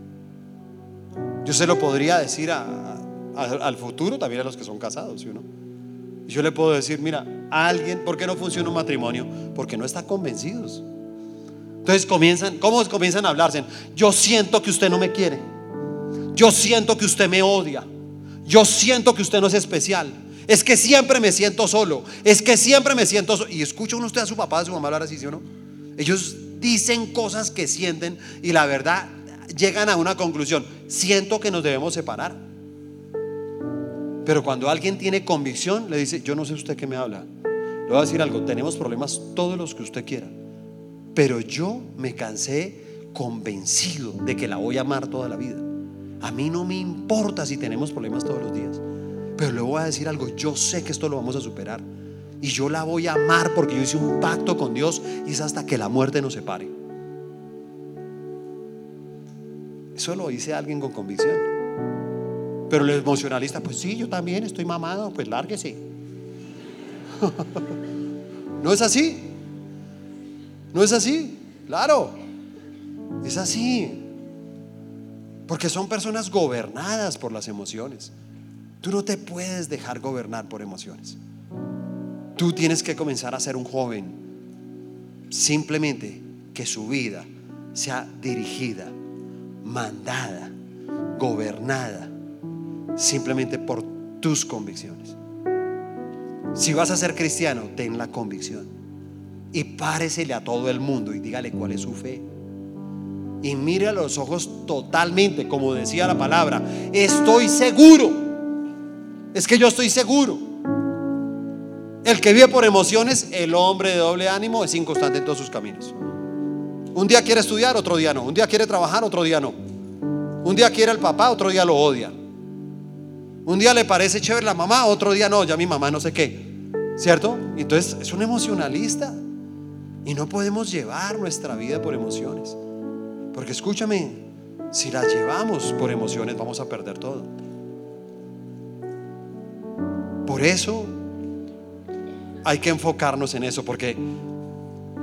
Yo se lo podría decir a- a- al futuro, también a los que son casados, ¿sí o no? Y yo le puedo decir, mira, alguien, ¿por qué no funciona un matrimonio? Porque no están convencidos. Entonces comienzan, ¿cómo comienzan a hablarse? Yo siento que usted no me quiere. Yo siento que usted me odia. Yo siento que usted no es especial. Es que siempre me siento solo. Es que siempre me siento solo. Y escucha uno usted a su papá, a su mamá hablar así, ¿sí o no? Ellos dicen cosas que sienten y la verdad llegan a una conclusión. Siento que nos debemos separar. Pero cuando alguien tiene convicción, le dice, yo no sé usted qué me habla. Le voy a decir algo, tenemos problemas todos los que usted quiera. Pero yo me cansé convencido de que la voy a amar toda la vida. A mí no me importa si tenemos problemas todos los días. Pero le voy a decir algo, yo sé que esto lo vamos a superar. Y yo la voy a amar porque yo hice un pacto con Dios y es hasta que la muerte nos separe. Eso lo dice alguien con convicción. Pero el emocionalista, pues sí, yo también estoy mamado, pues lárguese. (laughs) ¿No es así? ¿No es así? Claro. Es así. Porque son personas gobernadas por las emociones. Tú no te puedes dejar gobernar por emociones. Tú tienes que comenzar a ser un joven. Simplemente que su vida sea dirigida, mandada, gobernada, simplemente por tus convicciones. Si vas a ser cristiano, ten la convicción. Y páresele a todo el mundo y dígale cuál es su fe. Y mire a los ojos totalmente, como decía la palabra, estoy seguro. Es que yo estoy seguro. El que vive por emociones, el hombre de doble ánimo, es inconstante en todos sus caminos. Un día quiere estudiar, otro día no. Un día quiere trabajar, otro día no. Un día quiere al papá, otro día lo odia. Un día le parece chévere la mamá, otro día no, ya mi mamá no sé qué. ¿Cierto? Entonces es un emocionalista. Y no podemos llevar nuestra vida por emociones. Porque escúchame, si la llevamos por emociones vamos a perder todo. Por eso hay que enfocarnos en eso, porque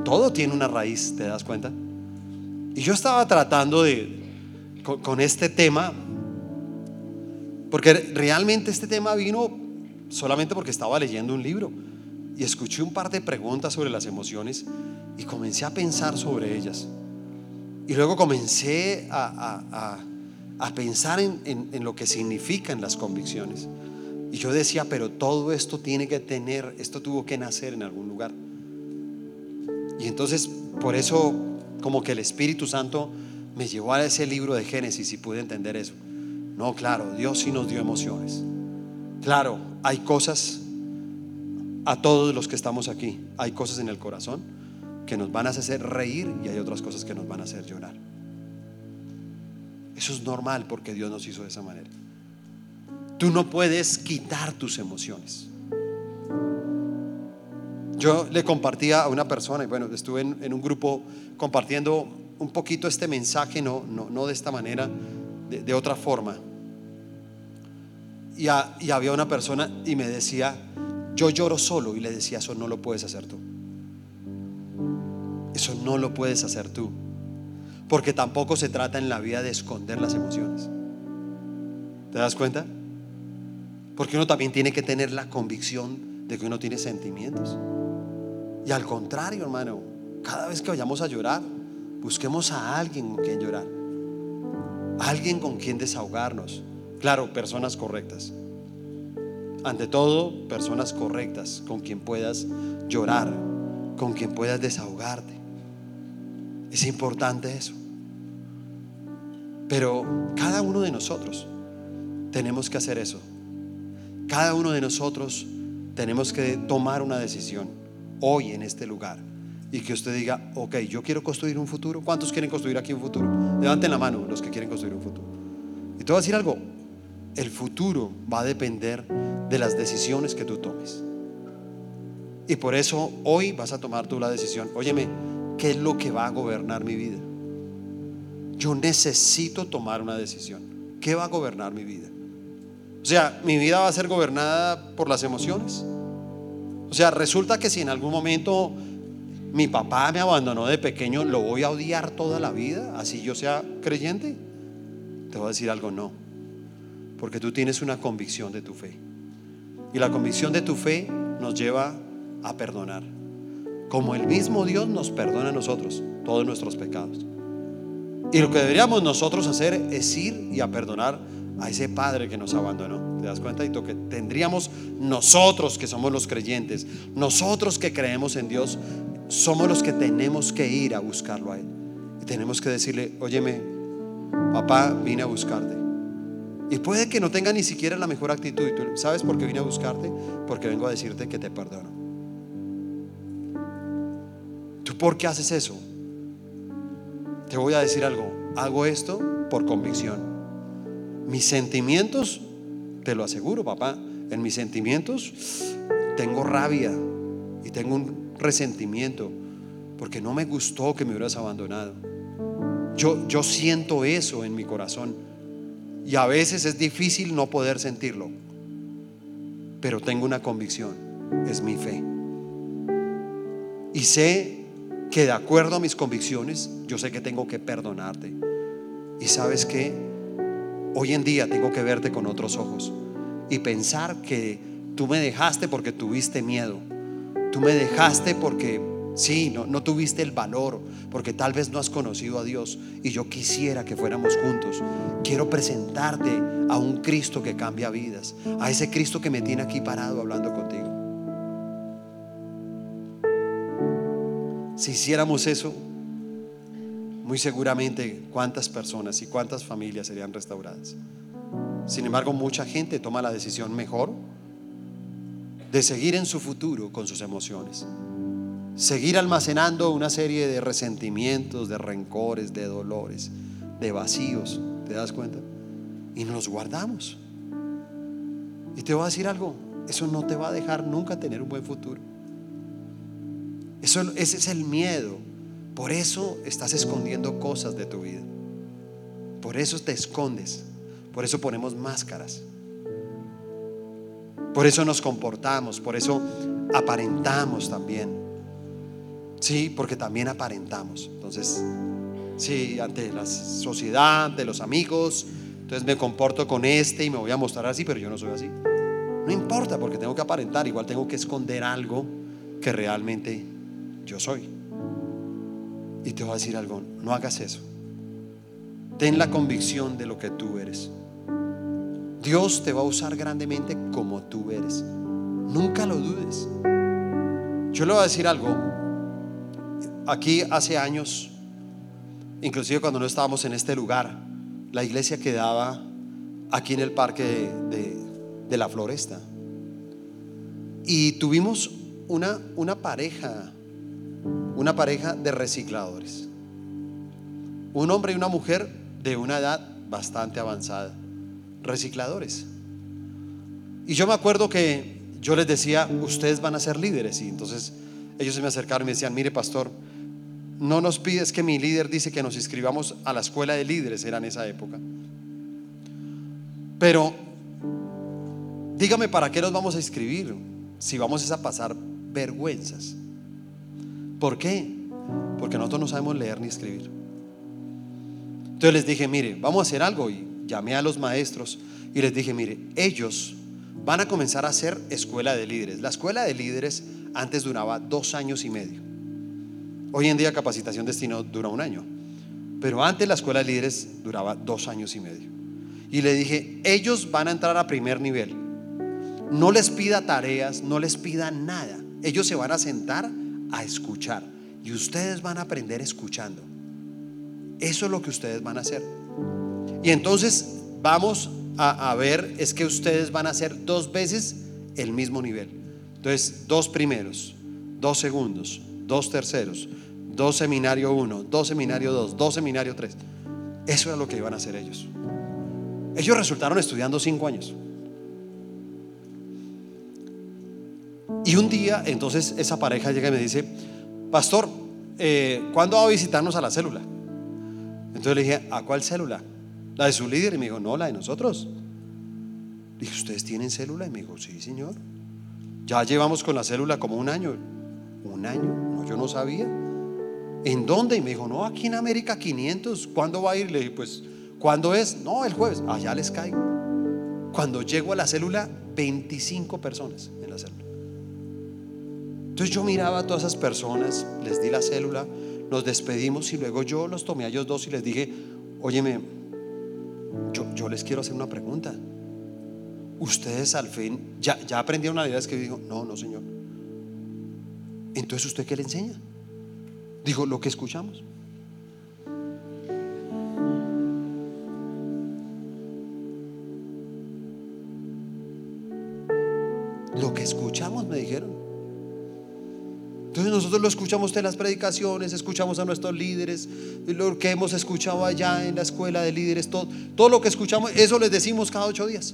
todo tiene una raíz, ¿te das cuenta? Y yo estaba tratando de, con, este tema, porque realmente este tema vino solamente porque estaba leyendo un libro y escuché un par de preguntas sobre las emociones y comencé a pensar sobre ellas. Y luego comencé a, a- a- pensar en, en- en lo que significan las convicciones. Y yo decía, pero todo esto tiene que tener, esto tuvo que nacer en algún lugar. Y entonces, por eso, como que el Espíritu Santo me llevó a ese libro de Génesis y pude entender eso. No, claro, Dios sí nos dio emociones. Claro, hay cosas a todos los que estamos aquí, hay cosas en el corazón que nos van a hacer reír y hay otras cosas que nos van a hacer llorar. Eso es normal porque Dios nos hizo de esa manera. Tú no puedes quitar tus emociones. Yo le compartía a una persona, y bueno, estuve en, un grupo compartiendo un poquito este mensaje, no, no, no de esta manera, de, otra forma. Y, y había una persona y me decía, yo lloro solo, y le decía, eso no lo puedes hacer tú. Eso no lo puedes hacer tú. Porque tampoco se trata en la vida de esconder las emociones. ¿Te das cuenta? Porque uno también tiene que tener la convicción de que uno tiene sentimientos. Y al contrario, hermano, cada vez que vayamos a llorar, busquemos a alguien con quien llorar. Alguien con quien desahogarnos. Claro, personas correctas. Ante todo, personas correctas con quien puedas llorar, con quien puedas desahogarte. Es importante eso. Pero cada uno de nosotros tenemos que hacer eso. Cada uno de nosotros tenemos que tomar una decisión hoy en este lugar y que usted diga, ok, yo quiero construir un futuro. ¿Cuántos quieren construir aquí un futuro? Levanten la mano los que quieren construir un futuro. Y te voy a decir algo, el futuro va a depender de las decisiones que tú tomes. Y por eso hoy vas a tomar tú la decisión, óyeme, ¿qué es lo que va a gobernar mi vida? Yo necesito tomar una decisión. ¿Qué va a gobernar mi vida? O sea, mi vida va a ser gobernada por las emociones. O sea, resulta que si en algún momento mi papá me abandonó de pequeño, ¿lo voy a odiar toda la vida? Así yo sea creyente. Te voy a decir algo, no. Porque tú tienes una convicción de tu fe. Y la convicción de tu fe nos lleva a perdonar. Como el mismo Dios nos perdona a nosotros todos nuestros pecados. Y lo que deberíamos nosotros hacer es ir y a perdonar a ese padre que nos abandonó. ¿Te das cuenta? Y que tendríamos nosotros que somos los creyentes, nosotros que creemos en Dios, somos los que tenemos que ir a buscarlo a Él. Y tenemos que decirle, óyeme, papá, vine a buscarte. Y puede que no tenga ni siquiera la mejor actitud. ¿Y tú sabes por qué vine a buscarte? Porque vengo a decirte que te perdono. ¿Tú por qué haces eso? Te voy a decir algo. Hago esto por convicción. Mis sentimientos, te lo aseguro, papá, en mis sentimientos tengo rabia y tengo un resentimiento porque no me gustó que me hubieras abandonado. Yo, yo siento eso en mi corazón y a veces es difícil no poder sentirlo, pero tengo una convicción, es mi fe. Y sé que de acuerdo a mis convicciones, yo sé que tengo que perdonarte. Y sabes que hoy en día tengo que verte con otros ojos y pensar que tú me dejaste porque tuviste miedo. Tú me dejaste porque sí, no, no tuviste el valor, porque tal vez no has conocido a Dios y yo quisiera que fuéramos juntos. Quiero presentarte a un Cristo que cambia vidas, a ese Cristo que me tiene aquí parado hablando contigo. Si hiciéramos eso, muy seguramente cuántas personas y cuántas familias serían restauradas. Sin embargo, mucha gente toma la decisión mejor de seguir en su futuro con sus emociones. Seguir almacenando una serie de resentimientos, de rencores, de dolores, de vacíos. ¿Te das cuenta? Y nos guardamos. Y te voy a decir algo, eso no te va a dejar nunca tener un buen futuro. Eso, ese es el miedo. Por eso estás escondiendo cosas de tu vida. Por eso te escondes. Por eso ponemos máscaras. Por eso nos comportamos. Por eso aparentamos también. Sí, porque también aparentamos. Entonces, sí, ante la sociedad, de los amigos, entonces me comporto con este y me voy a mostrar así, pero yo no soy así. No importa porque tengo que aparentar, igual tengo que esconder algo que realmente yo soy. Y te voy a decir algo, no hagas eso. Ten la convicción de lo que tú eres. Dios te va a usar grandemente como tú eres. Nunca lo dudes. Yo le voy a decir algo. Aquí hace años, inclusive cuando no estábamos en este lugar, la iglesia quedaba aquí en el parque de, la floresta. Y tuvimos una pareja, una pareja de recicladores. Un hombre y una mujer de una edad bastante avanzada, recicladores. Y yo me acuerdo que yo les decía, ustedes van a ser líderes. Y entonces ellos se me acercaron y me decían, mire pastor, no nos pides que mi líder dice que nos inscribamos a la escuela de líderes, era en esa época. Pero dígame para qué nos vamos a inscribir si vamos a pasar vergüenzas. ¿Por qué? Porque nosotros no sabemos leer ni escribir. Entonces les dije, mire, vamos a hacer algo. Y llamé a los maestros y les dije, mire, ellos van a comenzar a hacer escuela de líderes. La escuela de líderes antes duraba dos años y medio. Hoy en día capacitación destino dura un año. Pero antes la escuela de líderes duraba dos años y medio. Y le dije, ellos van a entrar a primer nivel. No les pida tareas, no les pida nada. Ellos se van a sentar a escuchar. Y ustedes van a aprender escuchando. Eso es lo que ustedes van a hacer. Y entonces vamos a, ver, es que ustedes van a hacer dos veces el mismo nivel. Entonces, dos primeros, dos segundos, dos terceros, dos seminario uno, dos seminario dos, dos seminario tres. Eso es lo que iban a hacer ellos. Ellos resultaron estudiando cinco años. Y un día, entonces, esa pareja llega y me dice, pastor, eh, ¿cuándo va a visitarnos a la célula? Entonces le dije, ¿a cuál célula? ¿La de su líder? Y me dijo, no, la de nosotros. Dije, ¿ustedes tienen célula? Y me dijo, sí, señor. Ya llevamos con la célula como un año. ¿Un año? No, yo no sabía. ¿En dónde? Y me dijo, no, aquí en América 500. ¿Cuándo va a ir? Le dije, pues, ¿cuándo es? No, el jueves. Allá les caigo. Cuando llego a la célula, 25 personas en la célula. Entonces yo miraba a todas esas personas, les di la célula, nos despedimos y luego yo los tomé a ellos dos y les dije, óyeme, yo, les quiero hacer una pregunta. Ustedes al fin, ya, ya aprendieron una idea que dijo, no, no señor. Entonces usted qué le enseña? Dijo, lo que escuchamos. Lo que escuchamos, me dijeron. Entonces nosotros lo escuchamos en las predicaciones, escuchamos a nuestros líderes, lo que hemos escuchado allá en la escuela de líderes, todo, todo lo que escuchamos, eso les decimos cada ocho días.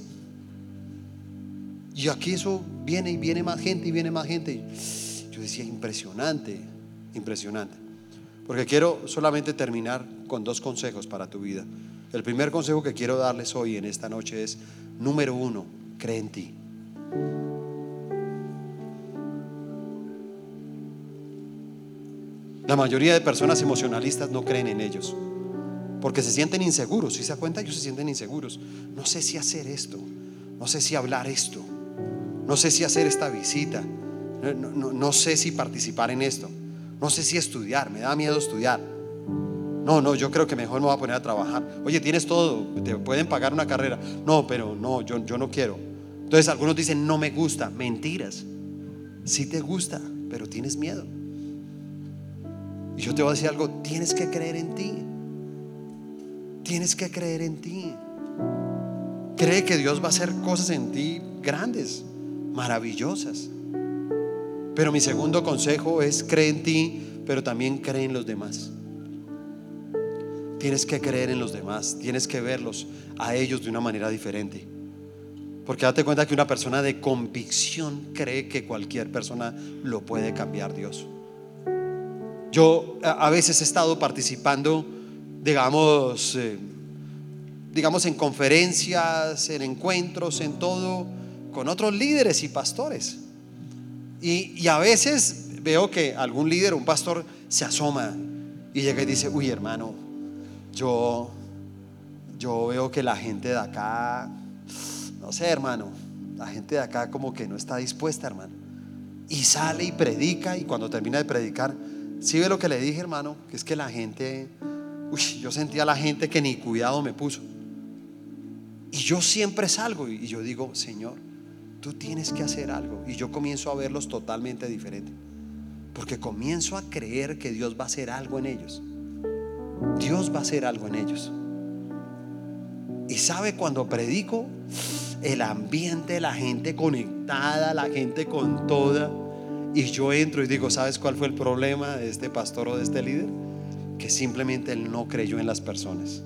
Y aquí eso viene y viene más gente y viene más gente. Yo decía, impresionante, impresionante. Porque quiero solamente terminar con dos consejos para tu vida. El primer consejo que quiero darles hoy en esta noche es, número uno, cree en ti. La mayoría de personas emocionalistas no creen en ellos. Porque se sienten inseguros. Si se da cuenta, ellos se sienten inseguros. No sé si hacer esto. No sé si hablar esto. No sé si hacer esta visita. No, no, no, sé si participar en esto. No sé si estudiar. Me da miedo estudiar. No, no, yo creo que mejor me voy a poner a trabajar. Oye, tienes todo. Te pueden pagar una carrera. No, pero no, yo, yo no quiero. Entonces algunos dicen, no me gusta. Mentiras. Sí te gusta, pero tienes miedo. Y yo te voy a decir algo, tienes que creer en ti. Tienes que creer en ti. Cree que Dios va a hacer cosas en ti grandes, maravillosas. Pero mi segundo consejo es cree en ti, pero también cree en los demás. Tienes que creer en los demás, tienes que verlos a ellos de una manera diferente. Porque date cuenta que una persona de convicción cree que cualquier persona lo puede cambiar Dios. Yo a veces he estado participando, digamos, eh, digamos en conferencias, en encuentros, en todo, con otros líderes y pastores. Y, y, a veces veo que algún líder, un pastor, se asoma y llega y dice, uy hermano, yo, yo veo que la gente de acá, no sé hermano, la gente de acá como que no está dispuesta hermano. Y sale y predica y cuando termina de predicar, si ¿Sí ve lo que le dije, hermano? Que es que la gente, uy, yo sentía a la gente que ni cuidado me puso. Y yo siempre salgo y yo digo, Señor, tú tienes que hacer algo. Y yo comienzo a verlos totalmente diferente. Porque comienzo a creer que Dios va a hacer algo en ellos. Dios va a hacer algo en ellos. Y sabe cuando predico, el ambiente, la gente conectada, la gente con toda Y yo entro y digo, ¿sabes cuál fue el problema de este pastor o de este líder? Que simplemente él no creyó en las personas.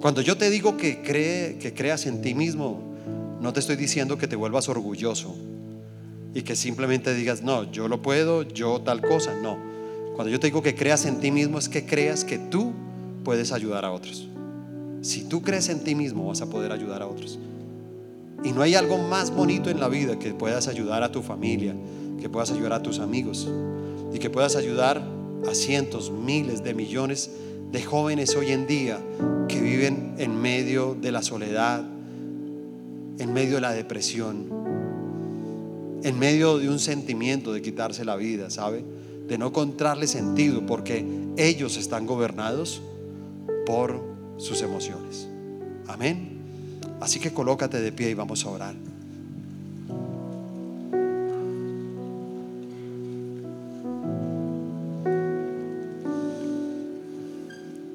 Cuando yo te digo que, cree, que creas en ti mismo, no te estoy diciendo que te vuelvas orgulloso y que simplemente digas, no, yo lo puedo, yo tal cosa. No. Cuando yo te digo que creas en ti mismo es que creas que tú puedes ayudar a otros. Si tú crees en ti mismo vas a poder ayudar a otros. Y no hay algo más bonito en la vida que puedas ayudar a tu familia, que puedas ayudar a tus amigos y que puedas ayudar a cientos, miles de millones de jóvenes hoy en día que viven en medio de la soledad, en medio de la depresión, en medio de un sentimiento de quitarse la vida, ¿sabe? De no encontrarle sentido porque ellos están gobernados por sus emociones. Amén. Así que colócate de pie y vamos a orar.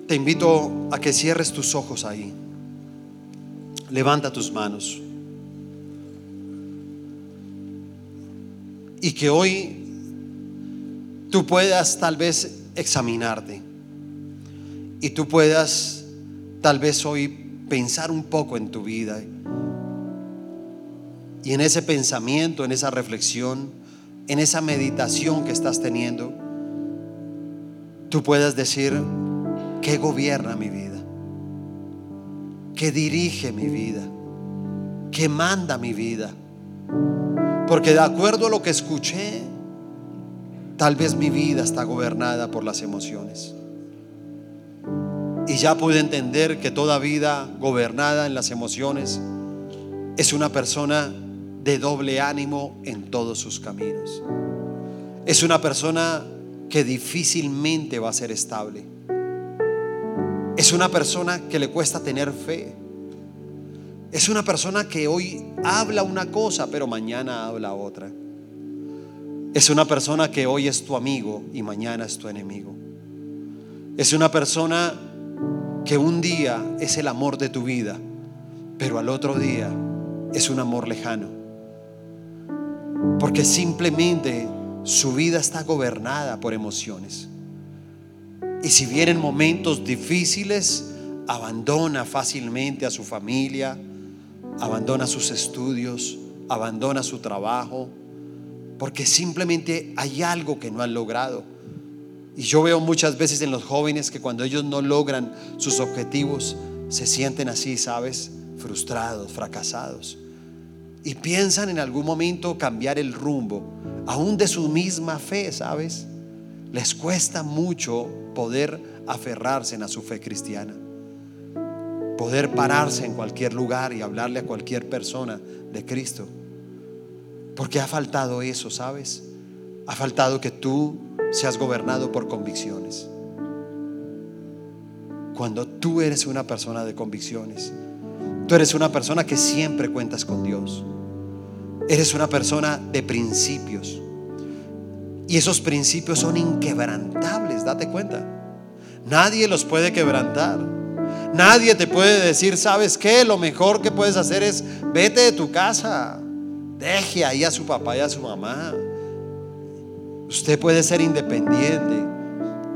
Te invito a que cierres tus ojos ahí. Levanta tus manos. Y que hoy tú puedas tal vez examinarte. Y tú puedas tal vez hoy pensar un poco en tu vida. Y en ese pensamiento, en esa reflexión, en esa meditación que estás teniendo, tú puedas decir, ¿qué gobierna mi vida? ¿Qué dirige mi vida? ¿Qué manda mi vida? Porque de acuerdo a lo que escuché, tal vez mi vida está gobernada por las emociones. Y ya pude entender que toda vida gobernada en las emociones es una persona de doble ánimo en todos sus caminos. Es una persona que difícilmente va a ser estable. Es una persona que le cuesta tener fe. Es una persona que hoy habla una cosa, pero mañana habla otra. Es una persona que hoy es tu amigo y mañana es tu enemigo. Es una persona que un día es el amor de tu vida, pero al otro día es un amor lejano. Porque simplemente su vida está gobernada por emociones. Y si vienen momentos difíciles, abandona fácilmente a su familia, abandona sus estudios, abandona su trabajo, porque simplemente hay algo que no han logrado. Y yo veo muchas veces en los jóvenes que cuando ellos no logran sus objetivos, se sienten así, ¿sabes? Frustrados, fracasados. Y piensan en algún momento cambiar el rumbo, aún de su misma fe, ¿sabes? Les cuesta mucho poder aferrarse a su fe cristiana. Poder pararse en cualquier lugar y hablarle a cualquier persona de Cristo. Porque ha faltado eso, ¿sabes? Ha faltado que tú seas gobernado por convicciones. Cuando tú eres una persona de convicciones, tú eres una persona que siempre cuentas con Dios. Eres una persona de principios. Y esos principios son inquebrantables, date cuenta. Nadie los puede quebrantar. Nadie te puede decir, ¿sabes qué? Lo mejor que puedes hacer es vete de tu casa. Deje ahí a su papá y a su mamá. Usted puede ser independiente,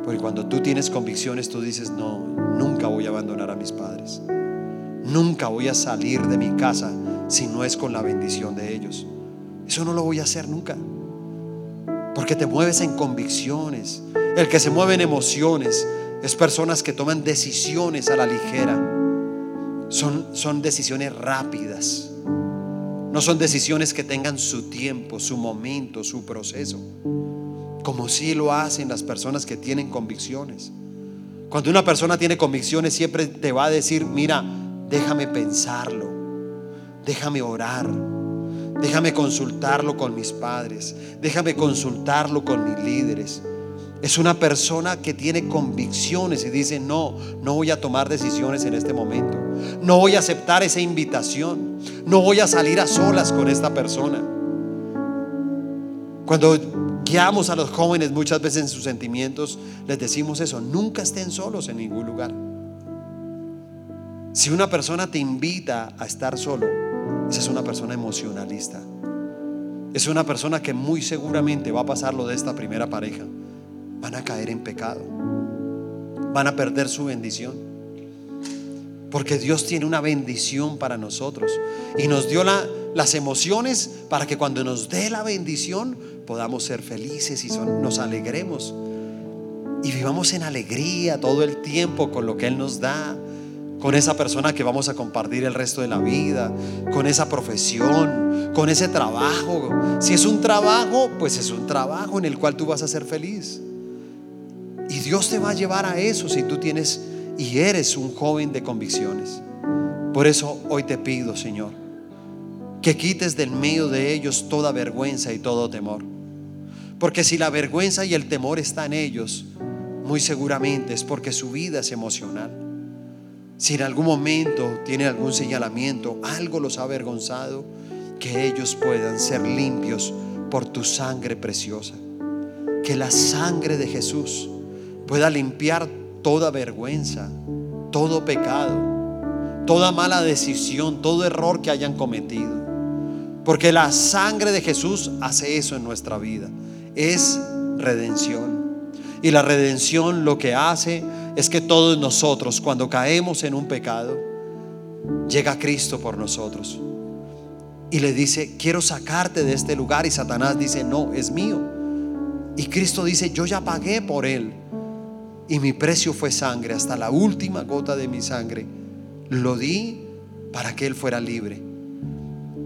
porque cuando tú tienes convicciones, tú dices, no, nunca voy a abandonar a mis padres. Nunca voy a salir de mi casa si no es con la bendición de ellos. Eso no lo voy a hacer nunca. Porque te mueves en convicciones. El que se mueve en emociones es personas que toman decisiones a la ligera. Son, son decisiones rápidas. No son decisiones que tengan su tiempo, su momento, su proceso. Como si lo hacen las personas que tienen convicciones. Cuando una persona tiene convicciones siempre te va a decir, mira, déjame pensarlo, déjame orar, déjame consultarlo con mis padres, déjame consultarlo con mis líderes. Es una persona que tiene convicciones y dice, no, no voy a tomar decisiones en este momento. No voy a aceptar esa invitación. No voy a salir a solas con esta persona. Cuando guiamos a los jóvenes muchas veces en sus sentimientos, les decimos eso, nunca estén solos en ningún lugar. Si una persona te invita a estar solo, esa es una persona emocionalista. es una persona que muy seguramente va a pasar lo de esta primera pareja. Van a caer en pecado. Van a perder su bendición. Porque Dios tiene una bendición para nosotros. Y nos dio la, las emociones para que cuando nos dé la bendición podamos ser felices y son- nos alegremos. Y vivamos en alegría todo el tiempo con lo que Él nos da. Con esa persona que vamos a compartir el resto de la vida. Con esa profesión. Con ese trabajo. Si es un trabajo, pues es un trabajo en el cual tú vas a ser feliz. Y Dios te va a llevar a eso si tú tienes y eres un joven de convicciones. Por eso hoy te pido, Señor, que quites del medio de ellos toda vergüenza y todo temor. Porque si la vergüenza y el temor están en ellos, muy seguramente es porque su vida es emocional. Si en algún momento tienen algún señalamiento, algo los ha avergonzado, que ellos puedan ser limpios por tu sangre preciosa. Que la sangre de Jesús pueda limpiar toda vergüenza, todo pecado, toda mala decisión, todo error que hayan cometido. Porque la sangre de Jesús hace eso en nuestra vida. Es redención. Y la redención lo que hace es que todos nosotros, cuando caemos en un pecado, llega Cristo por nosotros. Y le dice, quiero sacarte de este lugar. Y Satanás dice, no, es mío. Y Cristo dice, yo ya pagué por él. Y mi precio fue sangre, hasta la última gota de mi sangre. Lo di para que él fuera libre.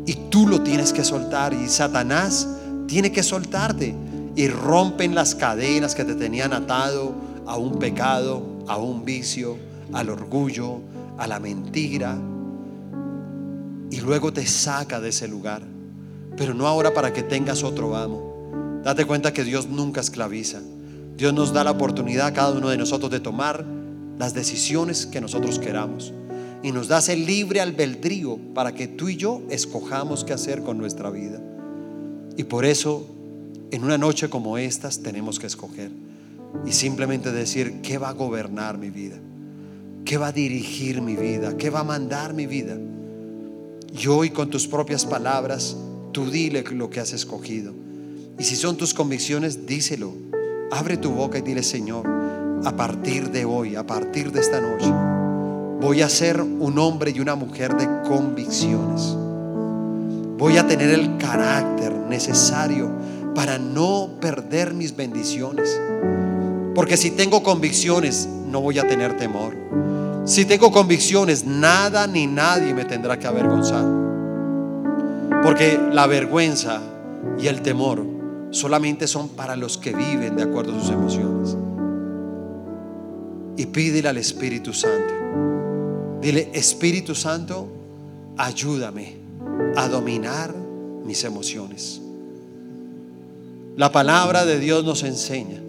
Y tú lo tienes que soltar. Y Satanás tiene que soltarte. Y rompen las cadenas que te tenían atado a un pecado, a un vicio, al orgullo, a la mentira. Y luego te saca de ese lugar. Pero no ahora para que tengas otro amo. Date cuenta que Dios nunca esclaviza. Dios nos da la oportunidad a cada uno de nosotros de tomar las decisiones que nosotros queramos. Y nos da ese libre albedrío para que tú y yo escojamos qué hacer con nuestra vida. Y por eso, en una noche como estas, tenemos que escoger. Y simplemente decir, ¿qué va a gobernar mi vida? ¿Qué va a dirigir mi vida? ¿Qué va a mandar mi vida? Y hoy con tus propias palabras, tú dile lo que has escogido. Y si son tus convicciones, díselo. Abre tu boca y dile, Señor, a partir de hoy, a partir de esta noche, voy a ser un hombre y una mujer de convicciones. Voy a tener el carácter necesario para no perder mis bendiciones. Porque si tengo convicciones, no voy a tener temor. Si tengo convicciones, nada ni nadie me tendrá que avergonzar. Porque la vergüenza y el temor solamente son para los que viven de acuerdo a sus emociones. Y pídele al Espíritu Santo. Dile, Espíritu Santo, ayúdame a dominar mis emociones. La palabra de Dios nos enseña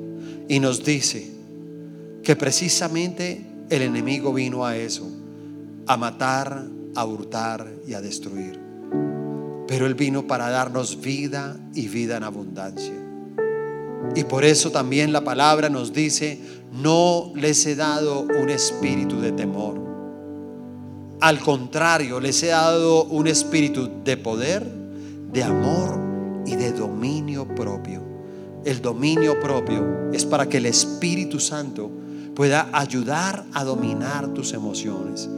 y nos dice que precisamente el enemigo vino a eso, a matar, a hurtar y a destruir. Pero Él vino para darnos vida y vida en abundancia. Y por eso también la palabra nos dice, no les he dado un espíritu de temor. Al contrario, les he dado un espíritu de poder, de amor y de dominio propio. El dominio propio es para que el Espíritu Santo pueda ayudar a dominar tus emociones.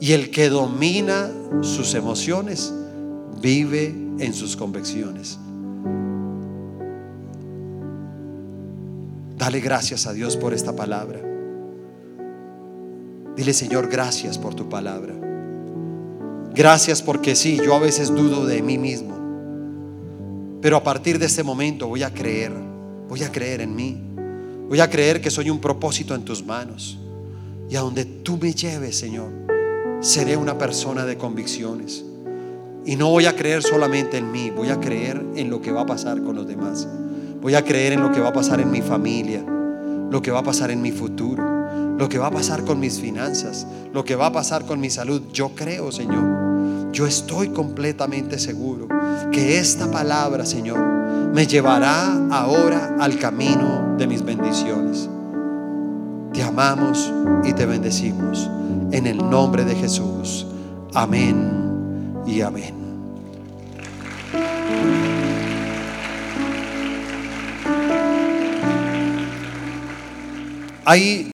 Y el que domina sus emociones vive en sus convicciones. Dale gracias a Dios por esta palabra. Dile, Señor, gracias por tu palabra. Gracias porque sí, yo a veces dudo de mí mismo. Pero a partir de este momento voy a creer, voy a creer en mí. Voy a creer que soy un propósito en tus manos. Y a donde tú me lleves, Señor, seré una persona de convicciones. Y no voy a creer solamente en mí, voy a creer en lo que va a pasar con los demás. Voy a creer en lo que va a pasar en mi familia, lo que va a pasar en mi futuro, lo que va a pasar con mis finanzas, lo que va a pasar con mi salud. Yo creo, Señor yo estoy completamente seguro que esta palabra, Señor, me llevará ahora al camino de mis bendiciones. Te amamos y te bendecimos en el nombre de Jesús. Amén y amén. Ahí